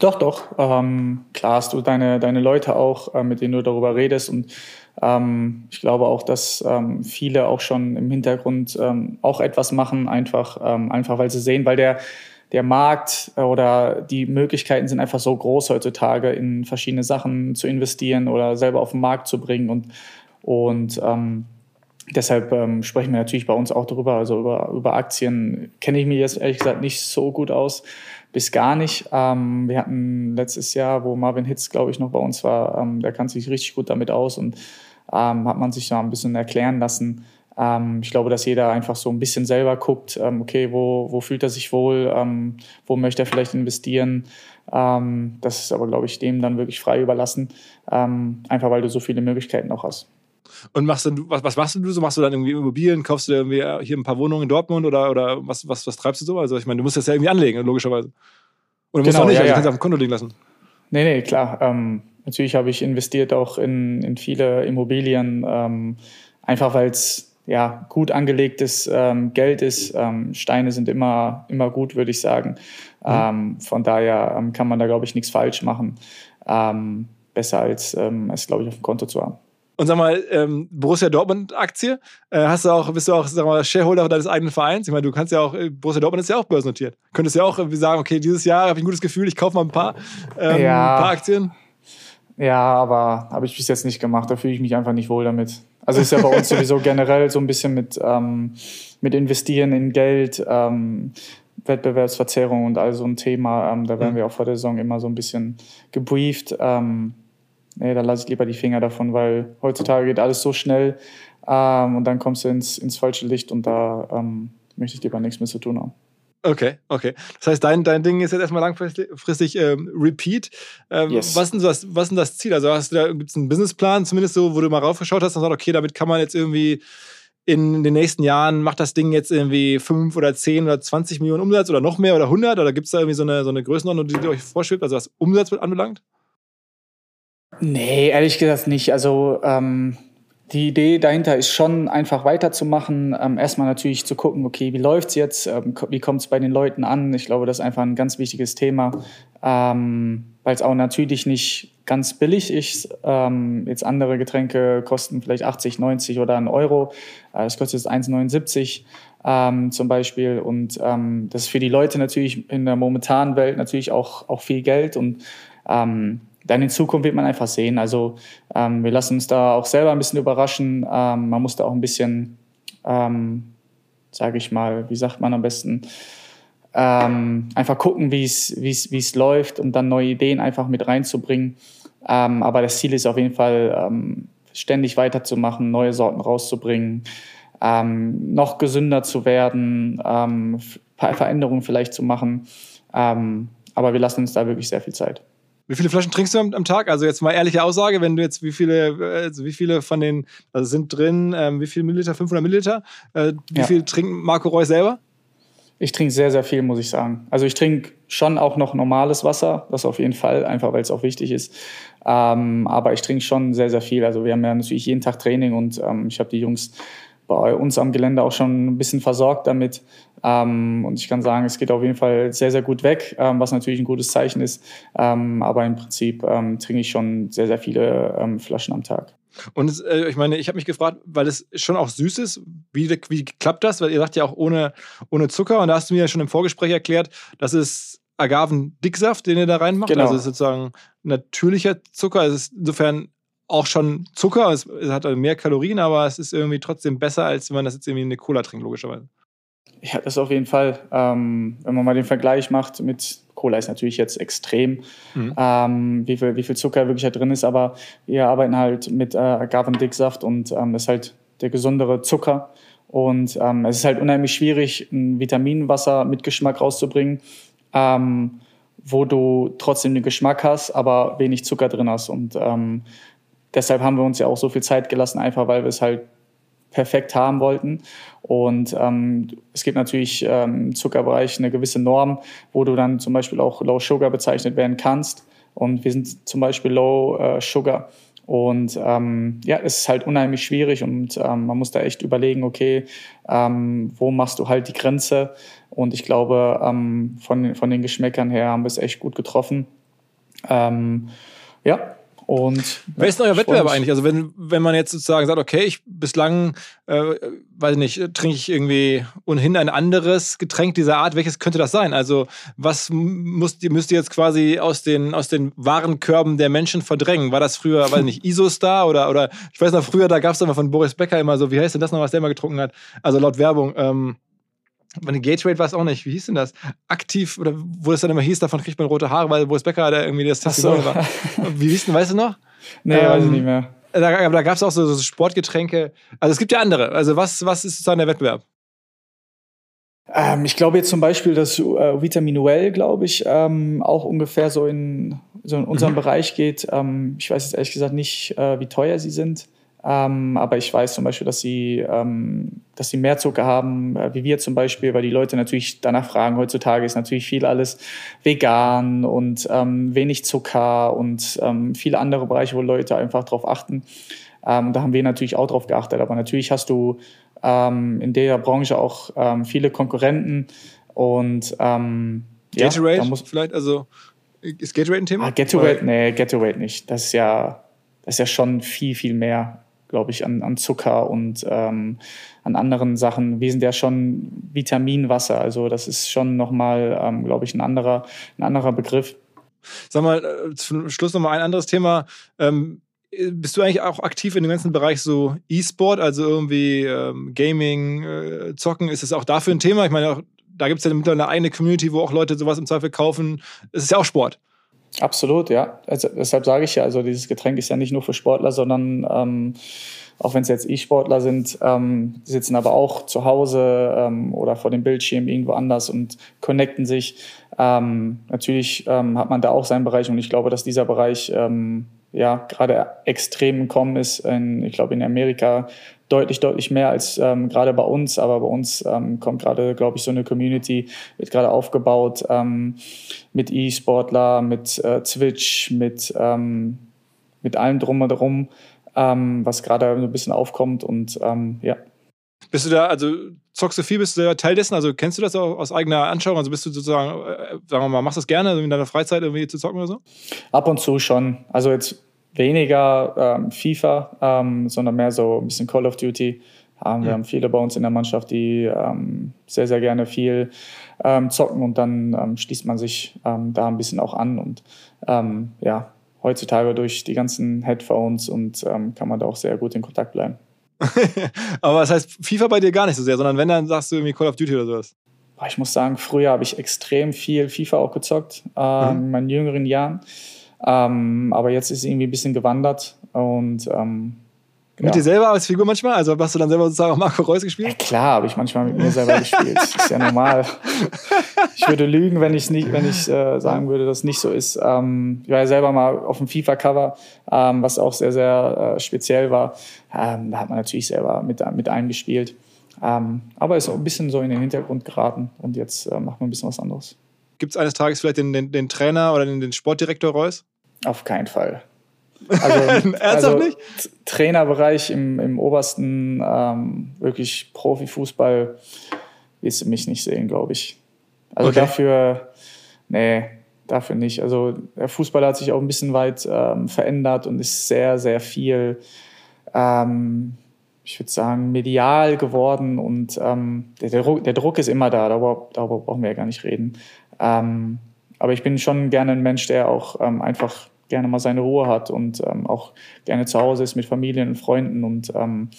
Doch, doch. Ähm, klar hast du deine, deine Leute auch, äh, mit denen du darüber redest. Und ähm, ich glaube auch, dass ähm, viele auch schon im Hintergrund ähm, auch etwas machen, einfach, ähm, einfach weil sie sehen, weil der, der Markt äh, oder die Möglichkeiten sind einfach so groß heutzutage, in verschiedene Sachen zu investieren oder selber auf den Markt zu bringen. Und, und ähm, deshalb ähm, sprechen wir natürlich bei uns auch darüber. Also über, über Aktien kenne ich mich jetzt ehrlich gesagt nicht so gut aus bis gar nicht. Ähm, wir hatten letztes Jahr, wo Marvin Hitz, glaube ich, noch bei uns war, ähm, der kann sich richtig gut damit aus und ähm, hat man sich da ein bisschen erklären lassen. Ähm, ich glaube, dass jeder einfach so ein bisschen selber guckt, ähm, okay, wo, wo fühlt er sich wohl, ähm, wo möchte er vielleicht investieren. das ist aber, glaube ich, dem dann wirklich frei überlassen, einfach weil du so viele Möglichkeiten auch hast. Und machst du, was, was machst du so? Machst du dann irgendwie Immobilien? Kaufst du irgendwie hier ein paar Wohnungen in Dortmund oder, oder was, was, was treibst du so? Also ich meine, du musst das ja irgendwie anlegen, logischerweise. Oder musst genau, du auch nicht, ja, also, ja. kannst du auf dem Konto liegen lassen. Nee, nee, klar. Ähm, natürlich habe ich investiert auch in, in viele Immobilien, ähm, einfach weil es ja, gut angelegtes ähm, Geld ist. Ähm, Steine sind immer, immer gut, würde ich sagen. Mhm. Ähm, von daher ähm, kann man da, glaube ich, nichts falsch machen. Ähm, besser als ähm, es, glaube ich, auf dem Konto zu haben. Und sag mal, ähm, Borussia Dortmund-Aktie, äh, hast du auch, bist du auch, sag mal, Shareholder deines eigenen Vereins? Ich meine, du kannst ja auch, äh, Borussia Dortmund ist ja auch börsennotiert. Könntest ja auch äh, sagen, okay, dieses Jahr habe ich ein gutes Gefühl, ich kaufe mal ein paar, ähm, ja. ein paar Aktien. Ja, aber habe ich bis jetzt nicht gemacht. Da fühle ich mich einfach nicht wohl damit. Also ist ja bei uns sowieso generell so ein bisschen mit, ähm, mit Investieren in Geld. Ähm, Wettbewerbsverzerrung und all so ein Thema. Ähm, da werden Mhm. wir auch vor der Saison immer so ein bisschen gebrieft. Ähm, nee, da lasse ich lieber die Finger davon, weil heutzutage geht alles so schnell ähm, und dann kommst du ins, ins falsche Licht und da ähm, möchte ich lieber nichts mehr zu tun haben. Okay, okay. Das heißt, dein, dein Ding ist jetzt erstmal langfristig ähm, Repeat. Ähm, Yes. was, ist denn so das, was ist denn das Ziel? Also hast du da gibt's einen Businessplan, zumindest so, wo du mal raufgeschaut hast und sagst, okay, damit kann man jetzt irgendwie in den nächsten Jahren, macht das Ding jetzt irgendwie 5 oder 10 oder 20 Millionen Umsatz oder noch mehr oder 100? Oder gibt es da irgendwie so eine, so eine Größenordnung, die, die euch vorschwebt, also was Umsatz anbelangt? Nee, ehrlich gesagt nicht. Also ähm, die Idee dahinter ist schon einfach weiterzumachen. Ähm, erstmal natürlich zu gucken, okay, wie läuft's jetzt? Ähm, wie kommt es bei den Leuten an? Ich glaube, das ist einfach ein ganz wichtiges Thema, ähm, weil es auch natürlich nicht ganz billig ist. Ähm, jetzt andere Getränke kosten vielleicht 80, 90 oder einen Euro. Äh, das kostet jetzt 1,79 ähm, zum Beispiel. Und ähm, das ist für die Leute natürlich in der momentanen Welt natürlich auch, auch viel Geld. Und ähm, dann in Zukunft wird man einfach sehen. Also ähm, wir lassen uns da auch selber ein bisschen überraschen. Ähm, man muss da auch ein bisschen, ähm, sage ich mal, wie sagt man am besten, ähm, einfach gucken, wie es läuft und dann neue Ideen einfach mit reinzubringen. Ähm, aber das Ziel ist auf jeden Fall, ähm, ständig weiterzumachen, neue Sorten rauszubringen, noch gesünder zu werden, ein paar Veränderungen vielleicht zu machen. Aber wir lassen uns da wirklich sehr viel Zeit. Wie viele Flaschen trinkst du am, am Tag? Also jetzt mal ehrliche Aussage, wenn du jetzt wie viele, äh, also wie viele von den, also sind drin, ähm, wie viel Milliliter, 500 Milliliter? Äh, wie Ja. viel trinkt Marco Reus selber? Ich trinke sehr, sehr viel, muss ich sagen. Also ich trinke schon auch noch normales Wasser, das auf jeden Fall, einfach weil es auch wichtig ist. Ähm, aber ich trinke schon sehr, sehr viel. Also wir haben ja natürlich jeden Tag Training und ähm, ich habe die Jungs bei uns am Gelände auch schon ein bisschen versorgt damit. Ähm, und ich kann sagen, es geht auf jeden Fall sehr, sehr gut weg, ähm, was natürlich ein gutes Zeichen ist. Ähm, aber im Prinzip ähm, trinke ich schon sehr, sehr viele ähm, Flaschen am Tag. Und es, äh, ich meine, ich habe mich gefragt, weil es schon auch süß ist, wie, wie klappt das? Weil ihr sagt ja auch ohne, ohne Zucker. Und da hast du mir ja schon im Vorgespräch erklärt, das ist Agavendicksaft, den ihr da reinmacht. Genau. Also es ist sozusagen natürlicher Zucker. Es ist insofern auch schon Zucker. Es, es hat mehr Kalorien, aber es ist irgendwie trotzdem besser, als wenn man das jetzt irgendwie in eine Cola trinkt, logischerweise. Ja, das auf jeden Fall. Ähm, wenn man mal den Vergleich macht mit Cola ist natürlich jetzt extrem, Mhm. ähm, wie, viel, wie viel Zucker wirklich da drin ist, aber wir arbeiten halt mit äh, Agavendicksaft und ähm, das ist halt der gesundere Zucker. Und ähm, es ist halt unheimlich schwierig, ein Vitaminwasser mit Geschmack rauszubringen, ähm, wo du trotzdem den Geschmack hast, aber wenig Zucker drin hast. Und ähm, deshalb haben wir uns ja auch so viel Zeit gelassen, einfach weil wir es halt perfekt haben wollten. Und ähm, es gibt natürlich ähm, im Zuckerbereich eine gewisse Norm, wo du dann zum Beispiel auch Low Sugar bezeichnet werden kannst. Und wir sind zum Beispiel Low äh, Sugar. Und ähm, ja, es ist halt unheimlich schwierig und ähm, man muss da echt überlegen, okay, ähm, wo machst du halt die Grenze? Und ich glaube, ähm, von, von den Geschmäckern her haben wir es echt gut getroffen. Ähm, ja, und Wer ist denn euer mich. eigentlich? Also wenn, wenn man jetzt sozusagen sagt, okay, ich bislang, äh, weiß ich nicht, trinke ich irgendwie ohnehin ein anderes Getränk dieser Art, welches könnte das sein? Also was müsst ihr, müsst ihr jetzt quasi aus den, aus den Warenkörben der Menschen verdrängen? War das früher, weiß ich nicht, Isostar oder, oder ich weiß noch, früher, da gab es immer von Boris Becker immer so, wie heißt denn das noch, was der immer getrunken hat? Also laut Werbung, ähm, meine Gatorade war es auch nicht. Wie hieß denn das? Aktiv, oder wo es dann immer hieß, davon kriegt man rote Haare, weil Boris Becker da irgendwie das Ach so. Testimonial war. Wie hieß denn, weißt du noch? Nee, weiß ich Ähm, nicht mehr. Da, aber da gab es auch so, so Sportgetränke. Also es gibt ja andere. Also was, was ist sozusagen der Wettbewerb? Ähm, ich glaube jetzt zum Beispiel, dass äh, Vitamin Well, glaube ich, ähm, auch ungefähr so in, so in unserem Mhm. Bereich geht. Ähm, ich weiß jetzt ehrlich gesagt nicht, äh, wie teuer sie sind. Ähm, aber ich weiß zum Beispiel, dass sie, ähm, dass sie mehr Zucker haben, äh, wie wir zum Beispiel, weil die Leute natürlich danach fragen. Heutzutage ist natürlich viel alles vegan und ähm, wenig Zucker und ähm, viele andere Bereiche, wo Leute einfach drauf achten. Ähm, da haben wir natürlich auch drauf geachtet. Aber natürlich hast du ähm, in der Branche auch viele Konkurrenten und ähm, ja, Gatorade muss, vielleicht? Also ist Gatorade ein Thema? ah, Gatorade, nee, Gatorade nicht. Das ist ja, das ist ja schon viel, viel mehr, glaube ich, an, an Zucker und ähm, an anderen Sachen. Wir sind ja schon Vitaminwasser, also das ist schon nochmal, ähm, glaube ich, ein anderer, ein anderer Begriff. Sag mal, äh, zum Schluss nochmal ein anderes Thema. Ähm, bist du eigentlich auch aktiv in dem ganzen Bereich so E-Sport, also irgendwie ähm, Gaming, äh, Zocken? Ist es auch dafür ein Thema? Ich meine, auch da gibt es ja mittlerweile eine eigene Community, wo auch Leute sowas im Zweifel kaufen. Es ist ja auch Sport. Absolut, ja. Also, deshalb sage ich ja, also dieses Getränk ist ja nicht nur für Sportler, sondern ähm, auch wenn es jetzt E-Sportler sind, ähm, sitzen aber auch zu Hause ähm, oder vor dem Bildschirm irgendwo anders und connecten sich. Ähm, natürlich ähm, hat man da auch seinen Bereich und ich glaube, dass dieser Bereich ähm, ja gerade extrem im Kommen ist. In, ich glaube, in Amerika deutlich, deutlich mehr als ähm, gerade bei uns. Aber bei uns ähm, kommt gerade, glaube ich, so eine Community, wird gerade aufgebaut ähm, mit E-Sportler, mit äh, Twitch, mit, ähm, mit allem drum und drum, ähm, was gerade so ein bisschen aufkommt. Und ähm, ja. Bist du da, also zockst du viel, bist du da Teil dessen? Also kennst du das auch aus eigener Anschauung? Also bist du sozusagen, äh, sagen wir mal, machst du das gerne, also in deiner Freizeit irgendwie zu zocken oder so? Ab und zu schon. Also jetzt weniger ähm, FIFA, ähm, sondern mehr so ein bisschen Call of Duty. Ähm, ja. Wir haben viele bei uns in der Mannschaft, die ähm, sehr, sehr gerne viel ähm, zocken und dann ähm, schließt man sich da ein bisschen auch an und ja, heutzutage durch die ganzen Headphones und kann man da auch sehr gut in Kontakt bleiben. Aber was heißt FIFA bei dir gar nicht so sehr, sondern wenn, dann sagst du irgendwie Call of Duty oder sowas? Ich muss sagen, früher habe ich extrem viel FIFA auch gezockt, mhm. in meinen jüngeren Jahren. Ähm, aber jetzt ist es irgendwie ein bisschen gewandert und ähm, mit ja. dir selber als Figur manchmal? Also hast du dann selber sozusagen auch Marco Reus gespielt? Ja, klar, habe ich manchmal mit mir selber gespielt. Das ist ja normal. Ich würde lügen, wenn ich nicht, wenn ich äh, sagen würde, dass es nicht so ist. Ähm, ich war ja selber mal auf dem FIFA-Cover, ähm, was auch sehr, sehr äh, speziell war. Ähm, da hat man natürlich selber mit, mit eingespielt. Ähm, aber ist auch ein bisschen so in den Hintergrund geraten und jetzt äh, macht man ein bisschen was anderes. Gibt es eines Tages vielleicht den, den, den Trainer oder den, den Sportdirektor Reus? Auf keinen Fall. Also, Ernsthaft also nicht? Trainerbereich im, im obersten, ähm, wirklich Profifußball, wirst du mich nicht sehen, glaube ich. Also okay. dafür, nee, dafür nicht. Also der Fußball hat sich auch ein bisschen weit ähm, verändert und ist sehr, sehr viel, ähm, ich würde sagen, medial geworden und ähm, der, der, Druck, der, Druck, ist immer da, darüber, darüber brauchen wir ja gar nicht reden. Aber ich bin schon gerne ein Mensch, der auch ähm, einfach gerne mal seine Ruhe hat und ähm, auch gerne zu Hause ist mit Familien und Freunden und ähm,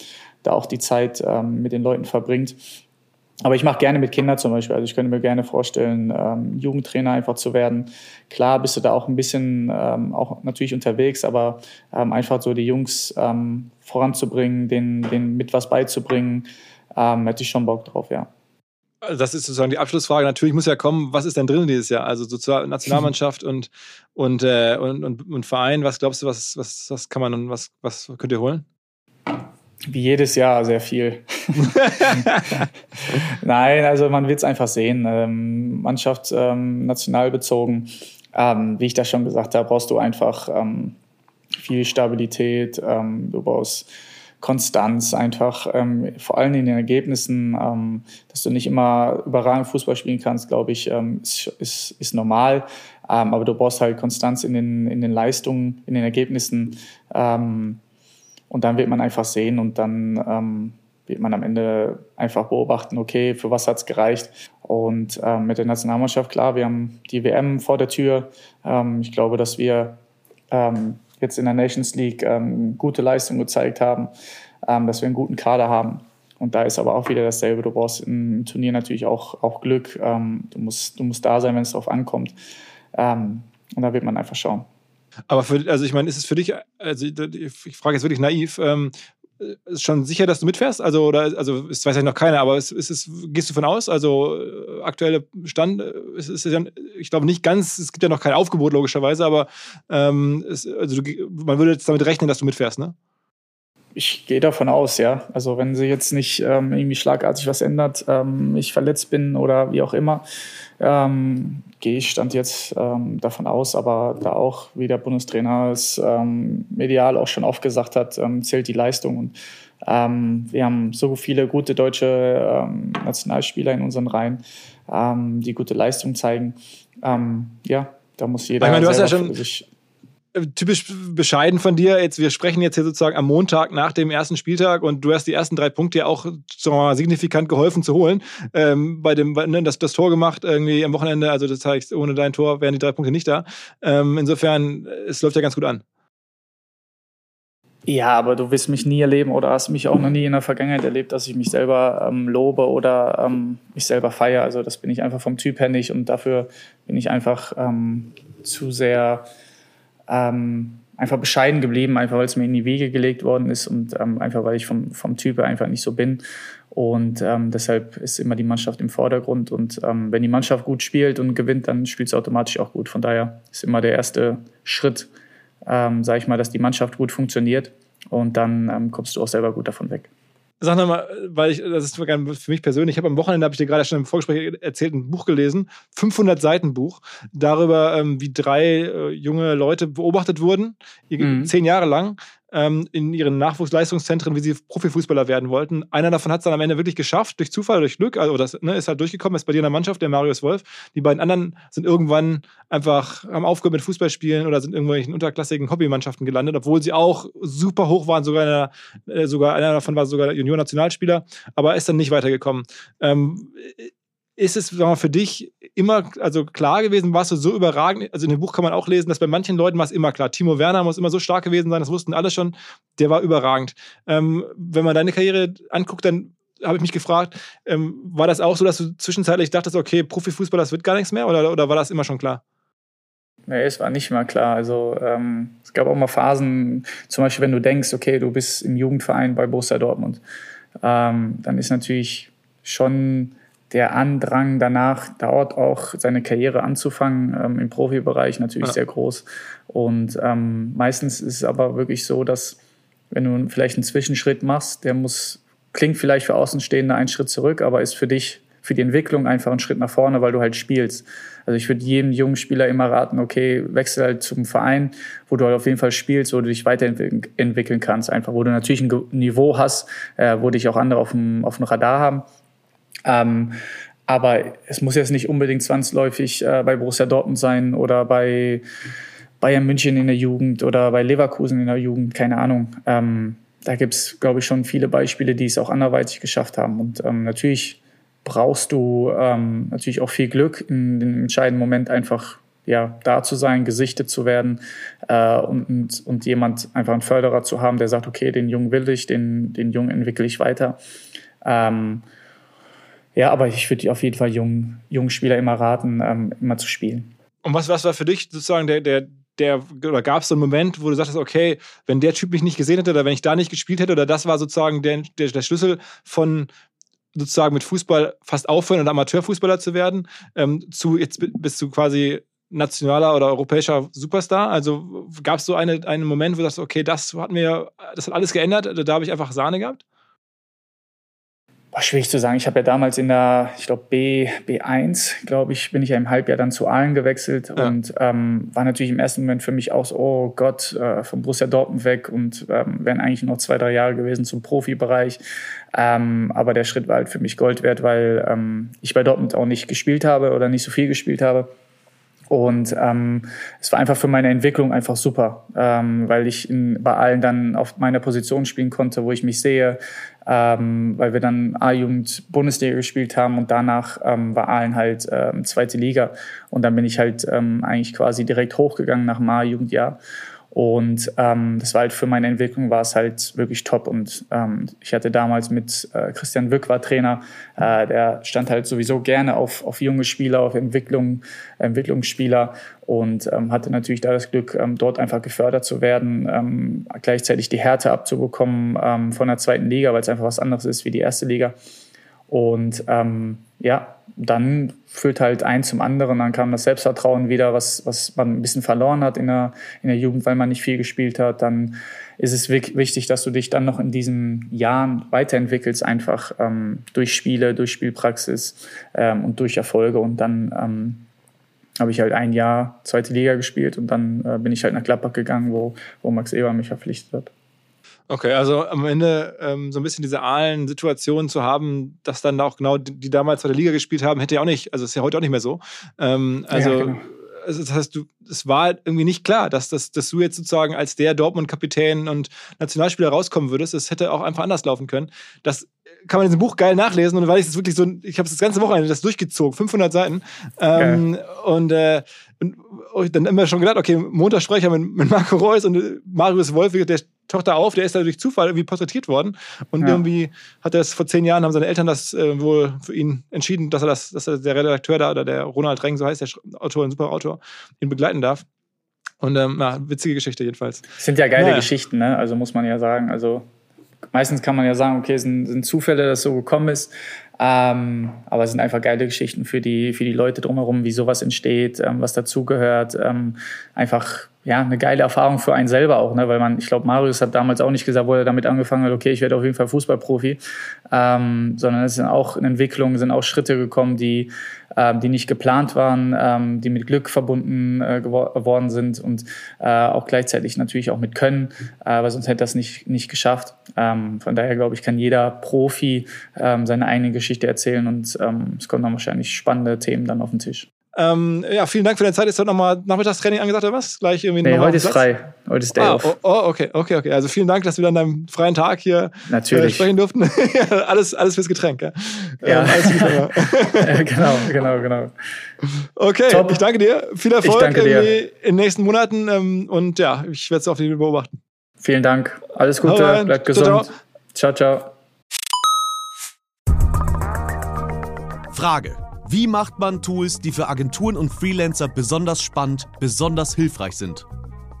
da auch die Zeit ähm, mit den Leuten verbringt. Aber ich mache gerne mit Kindern zum Beispiel. Also ich könnte mir gerne vorstellen, ähm, Jugendtrainer einfach zu werden. Klar bist du da auch ein bisschen ähm, auch natürlich unterwegs, aber ähm, einfach so die Jungs ähm, voranzubringen, denen, denen mit was beizubringen, ähm, hätte ich schon Bock drauf, ja. Also das ist sozusagen die Abschlussfrage. Natürlich muss ja kommen, was ist denn drin dieses Jahr? Also sozusagen Nationalmannschaft und, und, äh, und, und, und, Verein. Was glaubst du, was, was, was kann man und was, was könnt ihr holen? Wie jedes Jahr sehr viel. Nein, also man wird es einfach sehen. Ähm, Mannschaft ähm, national bezogen. Ähm, wie ich das schon gesagt habe, brauchst du einfach ähm, viel Stabilität. Ähm, du brauchst Konstanz einfach, ähm, vor allem in den Ergebnissen, ähm, dass du nicht immer überragend Fußball spielen kannst, glaube ich, ähm, ist, ist, ist normal. Ähm, aber du brauchst halt Konstanz in den, in den Leistungen, in den Ergebnissen. Ähm, und dann wird man einfach sehen und dann ähm, wird man am Ende einfach beobachten, okay, für was hat es gereicht. Und mit der Nationalmannschaft, klar, wir haben die WM vor der Tür. ich glaube, dass wir jetzt in der Nations League ähm, gute Leistung gezeigt haben, ähm, dass wir einen guten Kader haben. Und da ist aber auch wieder dasselbe. Du brauchst im Turnier natürlich auch, auch Glück. Ähm, du, musst, du musst da sein, wenn es darauf ankommt. Ähm, und da wird man einfach schauen. Aber für, also ich meine, ist es für dich, also ich frage jetzt wirklich naiv, ähm, ist schon sicher, dass du mitfährst? Also, oder, also, das weiß ja noch keiner, aber ist, ist es, gehst du von aus? Also, äh, aktuelle Stand äh, ist, ist ja, ich glaube nicht ganz, es gibt ja noch kein Aufgebot, logischerweise, aber ähm, es, also du, man würde jetzt damit rechnen, dass du mitfährst, ne? Ich gehe davon aus, ja. Also, wenn sich jetzt nicht ähm, irgendwie schlagartig was ändert, ähm, ich verletzt bin oder wie auch immer, ähm, gehe ich stand jetzt ähm, davon aus, aber da auch, wie der Bundestrainer es ähm, medial auch schon oft gesagt hat, ähm, zählt die Leistung. Und wir haben so viele gute deutsche Nationalspieler in unseren Reihen, die gute Leistung zeigen. ja, da muss jeder. Ich meine, du hast ja schon sich typisch bescheiden von dir. Jetzt, wir sprechen jetzt hier sozusagen am Montag nach dem ersten Spieltag und du hast die ersten drei Punkte ja auch mal, signifikant geholfen zu holen. Ähm, bei dem, ne, das, das Tor gemacht irgendwie am Wochenende, also das heißt, ohne dein Tor wären die drei Punkte nicht da. Ähm, insofern, es läuft ja ganz gut an. Ja, aber du wirst mich nie erleben oder hast mich auch noch nie in der Vergangenheit erlebt, dass ich mich selber ähm, lobe oder ähm, mich selber feiere. Also das bin ich einfach vom Typ her nicht und dafür bin ich einfach ähm, zu sehr ähm, einfach bescheiden geblieben, einfach weil es mir in die Wege gelegt worden ist und ähm, einfach weil ich vom, vom Typ einfach nicht so bin. Und ähm, deshalb ist immer die Mannschaft im Vordergrund. Und ähm, wenn die Mannschaft gut spielt und gewinnt, dann spielt sie automatisch auch gut. Von daher ist immer der erste Schritt, ähm, sage ich mal, dass die Mannschaft gut funktioniert und dann ähm, kommst du auch selber gut davon weg. Sag nochmal, weil ich, das ist für mich persönlich, ich habe am Wochenende, habe ich dir gerade schon im Vorgespräch erzählt, ein Buch gelesen, 500 Seiten Buch, darüber, ähm, wie drei äh, junge Leute beobachtet wurden, mhm. zehn Jahre lang, ähm, in ihren Nachwuchsleistungszentren, wie sie Profifußballer werden wollten. Einer davon hat es dann am Ende wirklich geschafft, durch Zufall, durch Glück, also das ne, ist halt durchgekommen, ist bei dir in der Mannschaft, der Marius Wolf. Die beiden anderen sind irgendwann einfach, haben aufgehört mit Fußballspielen oder sind irgendwelchen unterklassigen Hobbymannschaften gelandet, obwohl sie auch super hoch waren, sogar, einer, äh, sogar einer davon war sogar Junior-Nationalspieler, aber ist dann nicht weitergekommen. Ähm, ist es für dich immer also klar gewesen, warst du so überragend? Also in dem Buch kann man auch lesen, dass bei manchen Leuten war es immer klar. Timo Werner muss immer so stark gewesen sein, das wussten alle schon. Der war überragend. Ähm, wenn man deine Karriere anguckt, dann habe ich mich gefragt, ähm, war das auch so, dass du zwischenzeitlich dachtest, okay, Profifußball, das wird gar nichts mehr oder, oder war das immer schon klar? Nee, es war nicht mal klar. Also ähm, es gab auch mal Phasen, zum Beispiel, wenn du denkst, okay, du bist im Jugendverein bei Borussia Dortmund, ähm, dann ist natürlich schon der Andrang danach, dort auch seine Karriere anzufangen, ähm, im Profibereich natürlich ja. sehr groß. Und ähm, meistens ist es aber wirklich so, dass wenn du vielleicht einen Zwischenschritt machst, der muss, klingt vielleicht für Außenstehende einen Schritt zurück, aber ist für dich, für die Entwicklung einfach ein Schritt nach vorne, weil du halt spielst. Also ich würde jedem jungen Spieler immer raten, okay, wechsel halt zum Verein, wo du halt auf jeden Fall spielst, wo du dich weiterentwickeln kannst, einfach, wo du natürlich ein Niveau hast, äh, wo dich auch andere auf dem, auf dem Radar haben ähm, aber es muss jetzt nicht unbedingt zwangsläufig äh, bei Borussia Dortmund sein oder bei Bayern München in der Jugend oder bei Leverkusen in der Jugend, keine Ahnung. Ähm, da gibt es, glaube ich, schon viele Beispiele, die es auch anderweitig geschafft haben. Und ähm, natürlich brauchst du ähm, natürlich auch viel Glück, in dem entscheidenden Moment einfach ja, da zu sein, gesichtet zu werden äh, und, und jemand einfach einen Förderer zu haben, der sagt, okay, den Jungen will ich, den, den Jungen entwickle ich weiter. Ähm, ja, aber ich würde auf jeden Fall jungen, jungen Spieler immer raten, ähm, immer zu spielen. Und was, was war für dich sozusagen der, der, der oder gab es so einen Moment, wo du sagtest, okay, wenn der Typ mich nicht gesehen hätte oder wenn ich da nicht gespielt hätte oder das war sozusagen der, der, der Schlüssel von sozusagen mit Fußball fast aufhören und Amateurfußballer zu werden, ähm, zu jetzt bist du quasi nationaler oder europäischer Superstar? Also gab es so eine, einen Moment, wo du sagst, okay, das hat mir, das hat alles geändert, da habe ich einfach Sahne gehabt? Boah, schwierig zu sagen. Ich habe ja damals in der, ich glaube, B, B1, glaube ich, bin ich ja im Halbjahr dann zu Aalen gewechselt ja. und ähm, war natürlich im ersten Moment für mich auch so, oh Gott, äh, von Borussia Dortmund weg und ähm, wären eigentlich noch zwei, drei Jahre gewesen zum Profibereich. Ähm, aber der Schritt war halt für mich Gold wert, weil ähm, ich bei Dortmund auch nicht gespielt habe oder nicht so viel gespielt habe. Und ähm, es war einfach für meine Entwicklung einfach super, ähm, weil ich in, bei allen dann auf meiner Position spielen konnte, wo ich mich sehe, ähm, weil wir dann A-Jugend Bundesliga gespielt haben und danach ähm, war Aalen halt ähm, zweite Liga. Und dann bin ich halt ähm, eigentlich quasi direkt hochgegangen nach dem A-Jugendjahr. Und ähm, das war halt für meine Entwicklung war es halt wirklich top. Und ähm, ich hatte damals mit äh, Christian Wück war Trainer, äh, der stand halt sowieso gerne auf, auf junge Spieler, auf Entwicklung, Entwicklungsspieler und ähm, hatte natürlich da das Glück, ähm, dort einfach gefördert zu werden, ähm, gleichzeitig die Härte abzubekommen ähm, von der zweiten Liga, weil es einfach was anderes ist wie die erste Liga. Und ähm, ja, dann führt halt ein zum anderen. Dann kam das Selbstvertrauen wieder, was, was man ein bisschen verloren hat in der, in der Jugend, weil man nicht viel gespielt hat. Dann ist es wichtig, dass du dich dann noch in diesen Jahren weiterentwickelst, einfach ähm, durch Spiele, durch Spielpraxis ähm, und durch Erfolge. Und dann ähm, habe ich halt ein Jahr zweite Liga gespielt und dann äh, bin ich halt nach Gladbach gegangen, wo, wo Max Eber mich verpflichtet hat. Okay, also am Ende ähm, so ein bisschen diese aalen Situationen zu haben, dass dann auch genau die, die damals bei der Liga gespielt haben, hätte ja auch nicht, also ist ja heute auch nicht mehr so. Ähm, also, ja, genau. also das heißt, du, es war irgendwie nicht klar, dass, dass, dass du jetzt sozusagen als der Dortmund-Kapitän und Nationalspieler rauskommen würdest. Es hätte auch einfach anders laufen können. Das kann man in diesem Buch geil nachlesen. Und weil ich es wirklich so, ich habe das ganze Wochenende das durchgezogen, 500 Seiten. Ähm, und, äh, und dann immer schon gedacht, okay, Montag spreche ich mit, mit Marco Reus und äh, Marius Wolf, der taucht da auf, der ist da durch Zufall irgendwie porträtiert worden. Und ja. irgendwie hat er es vor zehn Jahren, haben seine Eltern das äh, wohl für ihn entschieden, dass er das, dass er der Redakteur da oder der Ronald Reng, so heißt der Autor, ein super Autor, ihn begleiten darf. Und ähm, ja, witzige Geschichte jedenfalls. Das sind ja geile naja. Geschichten, ne? Also muss man ja sagen. Also meistens kann man ja sagen, okay, es sind, sind Zufälle, dass so gekommen ist. Ähm, aber es sind einfach geile Geschichten für die, für die Leute drumherum, wie sowas entsteht, ähm, was dazugehört. Ähm, einfach ja, eine geile Erfahrung für einen selber auch, ne? weil man, ich glaube, Marius hat damals auch nicht gesagt, wo er damit angefangen hat, okay, ich werde auf jeden Fall Fußballprofi, ähm, sondern es sind auch in Entwicklung, sind auch Schritte gekommen, die, ähm, die nicht geplant waren, ähm, die mit Glück verbunden äh, geworden sind und äh, auch gleichzeitig natürlich auch mit Können, äh, weil sonst hätte das nicht, nicht geschafft. Ähm, von daher glaube ich, kann jeder Profi ähm, seine eigene Geschichte erzählen und ähm, es kommen dann wahrscheinlich spannende Themen dann auf den Tisch. Ähm, ja, vielen Dank für deine Zeit. Ist heute nochmal Nachmittagstraining angesagt oder was? Gleich irgendwie nee, heute ist frei. Heute ist Day ah, off. Oh, oh, okay, okay, okay. Also vielen Dank, dass wir an deinem freien Tag hier. Äh, sprechen durften. alles, alles fürs Getränk, ja? Ja, ähm, genau, genau, genau. Okay, Top. ich danke dir. Viel Erfolg in den nächsten Monaten ähm, und ja, ich werde es auf jeden Fall beobachten. Vielen Dank. Alles Gute, bleibt gesund. ciao. ciao. ciao. Frage. Wie macht man Tools, die für Agenturen und Freelancer besonders spannend, besonders hilfreich sind?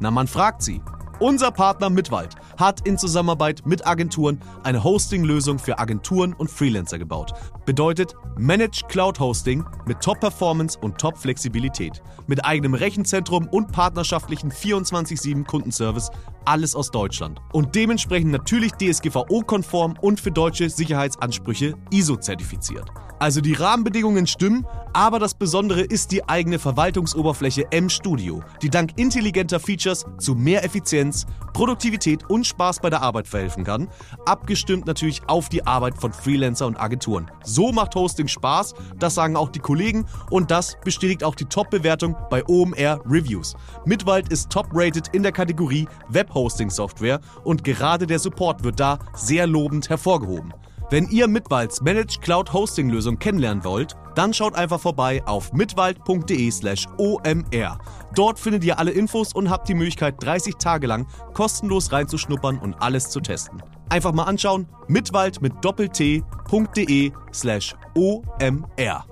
Na, man fragt sie. Unser Partner Mitwald hat in Zusammenarbeit mit Agenturen eine Hosting-Lösung für Agenturen und Freelancer gebaut. Bedeutet Managed Cloud Hosting mit Top-Performance und Top-Flexibilität. Mit eigenem Rechenzentrum und partnerschaftlichen 24-7 Kundenservice. Alles aus Deutschland. Und dementsprechend natürlich DSGVO-konform und für deutsche Sicherheitsansprüche ISO-zertifiziert. Also die Rahmenbedingungen stimmen, aber das Besondere ist die eigene Verwaltungsoberfläche M-Studio, die dank intelligenter Features zu mehr Effizienz, Produktivität und Spaß bei der Arbeit verhelfen kann, abgestimmt natürlich auf die Arbeit von Freelancer und Agenturen. So macht Hosting Spaß, das sagen auch die Kollegen und das bestätigt auch die Top-Bewertung bei OMR Reviews. Mitwald ist top-rated in der Kategorie Web-Hosting-Software und gerade der Support wird da sehr lobend hervorgehoben. Wenn ihr Mitwalds Managed Cloud Hosting Lösung kennenlernen wollt, dann schaut einfach vorbei auf mitwald.de/slash omr. Dort findet ihr alle Infos und habt die Möglichkeit, 30 Tage lang kostenlos reinzuschnuppern und alles zu testen. Einfach mal anschauen, mitwald mit doppelt-t.de slash omr.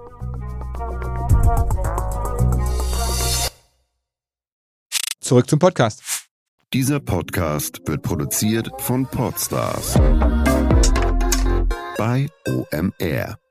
Zurück zum Podcast. Dieser Podcast wird produziert von Podstars bei OMR.